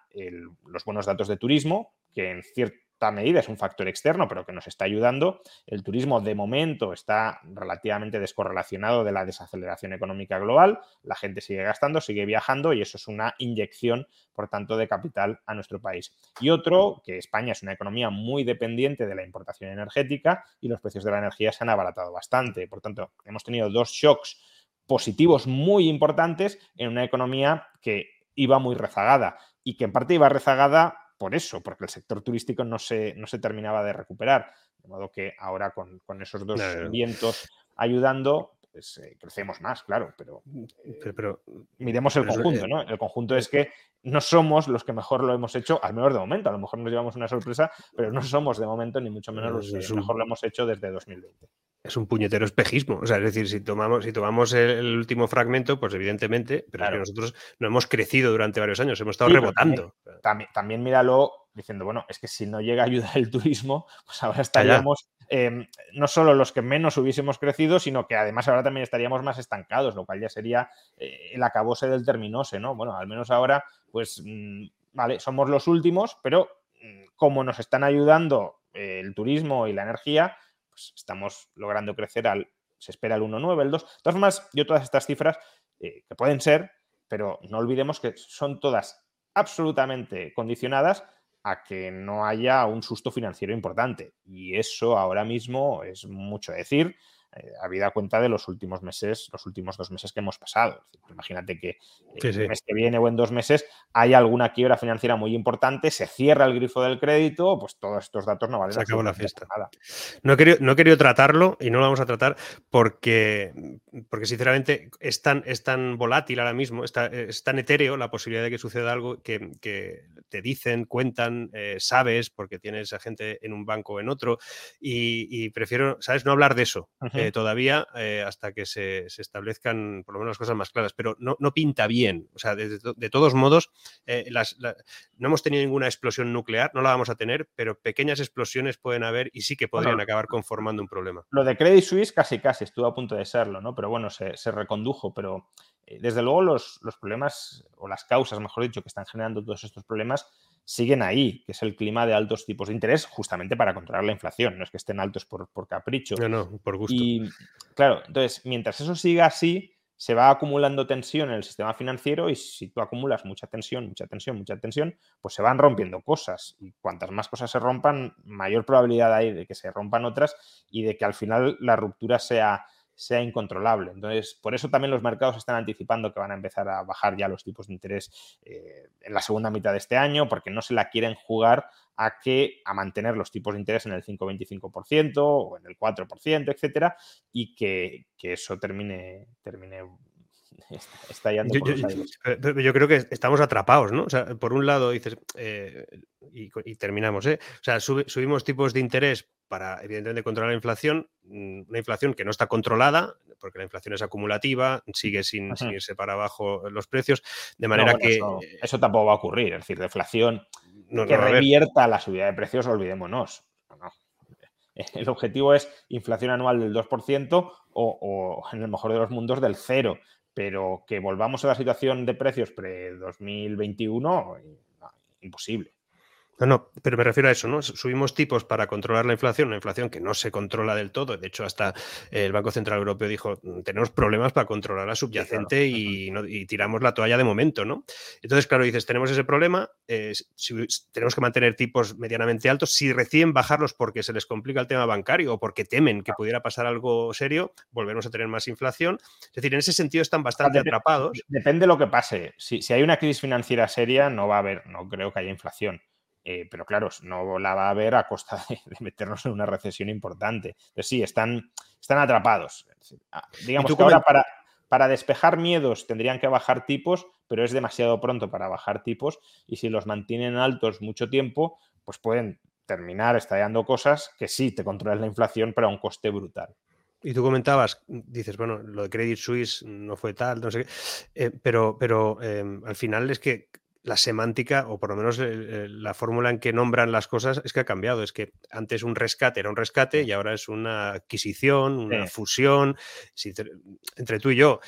los buenos datos de turismo, que en cierto medida es un factor externo, pero que nos está ayudando. El turismo de momento está relativamente descorrelacionado de la desaceleración económica global. La gente sigue gastando, sigue viajando y eso es una inyección, por tanto, de capital a nuestro país. Y otro, que España es una economía muy dependiente de la importación energética y los precios de la energía se han abaratado bastante. Por tanto, hemos tenido dos shocks positivos muy importantes en una economía que iba muy rezagada y que en parte iba rezagada por eso, porque el sector turístico no se, no se terminaba de recuperar. De modo que ahora con, esos dos vientos ayudando, pues eh, crecemos más, claro, pero, eh, pero, miremos el conjunto, ¿no? El conjunto es que no somos los que mejor lo hemos hecho, al menos de momento, a lo mejor nos llevamos una sorpresa, pero no somos de momento ni mucho menos los que mejor lo hemos hecho desde 2020 es un puñetero espejismo. O sea, es decir, si tomamos, si tomamos el, último fragmento, pues evidentemente, pero que nosotros no hemos crecido durante varios años, hemos estado rebotando. También, también, míralo diciendo, bueno, es que si no llega a ayudar el turismo, pues ahora estaríamos em, no solo los que menos hubiésemos crecido, sino que además ahora también estaríamos más estancados, lo cual ya sería eh, el acabose del terminose, ¿no? Bueno, al menos ahora, pues, mm, vale, somos los últimos, pero mm, como nos están ayudando eh, el turismo y la energía, pues, estamos logrando crecer al, se espera el 1,9, el 2. De todas formas, yo todas estas cifras, eh, que pueden ser, pero no olvidemos que son todas absolutamente condicionadas a que no haya un susto financiero importante. Y eso ahora mismo es mucho decir. Eh, habida cuenta de los últimos meses, los últimos dos meses que hemos pasado. imagínate que eh, el mes que viene o en dos meses hay alguna quiebra financiera muy importante, se cierra el grifo del crédito, pues todos estos datos no valen se acabó la fiesta. Nada. No he, querido, no he querido tratarlo y no lo vamos a tratar porque, porque sinceramente es tan, es tan volátil ahora mismo, es tan etéreo la posibilidad de que suceda algo que, te dicen, cuentan, eh, sabes, porque tienes a gente en un banco o en otro, y, prefiero, ¿sabes? No hablar de eso. Eh, todavía eh, hasta que se, establezcan por lo menos las cosas más claras, pero no, pinta bien. O sea, de, todos modos, eh, no hemos tenido ninguna explosión nuclear, no la vamos a tener, pero pequeñas explosiones pueden haber y sí que podrían acabar conformando un problema. Lo de Credit Suisse casi casi estuvo a punto de serlo, ¿no? Pero bueno, se, recondujo, pero desde luego los, los problemas, o las causas, mejor dicho, que están generando todos estos problemas, siguen ahí, que es el clima de altos tipos de interés, justamente para controlar la inflación. No es que estén altos por, capricho. No, no, por gusto. Y claro, entonces, mientras eso siga así, se va acumulando tensión en el sistema financiero y si tú acumulas mucha tensión, mucha tensión, mucha tensión, pues se van rompiendo cosas. Y cuantas más cosas se rompan, mayor probabilidad hay de que se rompan otras y de que al final la ruptura sea sea incontrolable. Entonces, por eso también los mercados están anticipando que van a empezar a bajar ya los tipos de interés eh, en la segunda mitad de este año, porque no se la quieren jugar a que a mantener los tipos de interés en el 5,25% o en el 4%, etcétera, y que, eso termine, termine yo, aires. Yo, creo que estamos atrapados, ¿no? O sea, por un lado dices, eh, y, terminamos, ¿eh? O sea, subimos tipos de interés para, evidentemente, controlar la inflación, mm, una inflación que no está controlada, porque la inflación es acumulativa, sigue sin, irse para abajo los precios, de manera que... Eso, tampoco va a ocurrir, es decir, deflación que revierta la subida de precios, olvidémonos. El objetivo es inflación anual del 2% o, en el mejor de los mundos del cero, pero que volvamos a la situación de precios pre-2021, imposible. No, no, pero me refiero a eso, ¿no? Subimos tipos para controlar la inflación, una inflación que no se controla del todo. De hecho, hasta el Banco Central Europeo dijo, mm, tenemos problemas para controlar la subyacente y, tiramos la toalla de momento, ¿no? Entonces, claro, dices, tenemos ese problema, tenemos que mantener tipos medianamente altos, si recién bajarlos porque se les complica el tema bancario o porque temen que pudiera pasar algo serio, volvemos a tener más inflación. Es decir, en ese sentido están bastante atrapados. Depende de lo que pase. Si, si hay una crisis financiera seria, no va a haber, no creo que haya inflación eh, pero claro, no la va a haber a costa de, meternos en una recesión importante. Entonces sí, están, están atrapados. Ah, digamos que ahora para, para despejar miedos tendrían que bajar tipos, pero es demasiado pronto para bajar tipos y si los mantienen altos mucho tiempo, pues pueden terminar estallando cosas que sí te controlas la inflación, pero a un coste brutal. Y tú comentabas, dices, bueno, lo de Credit Suisse no fue tal, no sé qué, eh, pero, pero em, al final es que la semántica, o por lo menos la fórmula en que nombran las cosas, es que ha cambiado. Es que antes un rescate era un rescate y ahora es una adquisición, una fusión. entre tú y yo,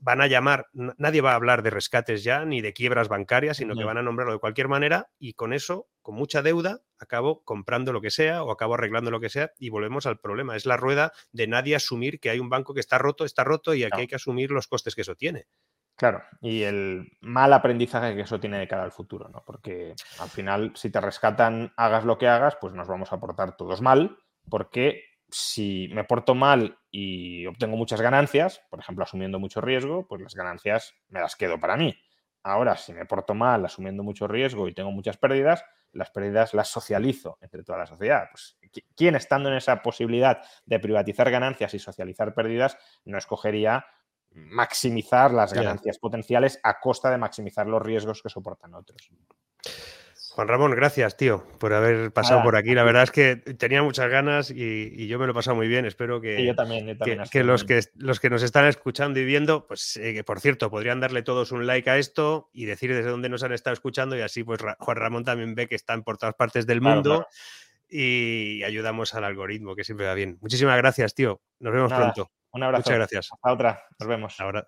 van a llamar, nadie va a hablar de rescates ya, ni de quiebras bancarias, sino que van a nombrarlo de cualquier manera y con eso, con mucha deuda, acabo comprando lo que sea o acabo arreglando lo que sea y volvemos al problema. Es la rueda de nadie asumir que hay un banco que está roto, está roto y aquí hay que asumir los costes que eso tiene. Claro, y el mal aprendizaje que eso tiene de cara al futuro, ¿no? Porque al final, si te rescatan, hagas lo que hagas, pues nos vamos a portar todos mal, porque si me porto mal y obtengo muchas ganancias, por ejemplo, asumiendo mucho riesgo, pues las ganancias me las quedo para mí. Ahora, si me porto mal asumiendo mucho riesgo y tengo muchas pérdidas, las pérdidas las socializo entre toda la sociedad. Pues, ¿quién estando en esa posibilidad de privatizar ganancias y socializar pérdidas no escogería maximizar las ganancias potenciales a costa de maximizar los riesgos que soportan otros. Juan Ramón, gracias, tío, por haber pasado por aquí. La verdad es que tenía muchas ganas y, yo me lo he pasado muy bien. Espero que, yo también, que, los que los que nos están escuchando y viendo, pues eh, que por cierto, podrían darle todos un like a esto y decir desde dónde nos han estado escuchando y así pues Juan Ramón también ve que están por todas partes del mundo y ayudamos al algoritmo, que siempre va bien. Muchísimas gracias, tío. Nos vemos pronto. Un abrazo. Muchas gracias. Hasta otra. Nos vemos. Ahora.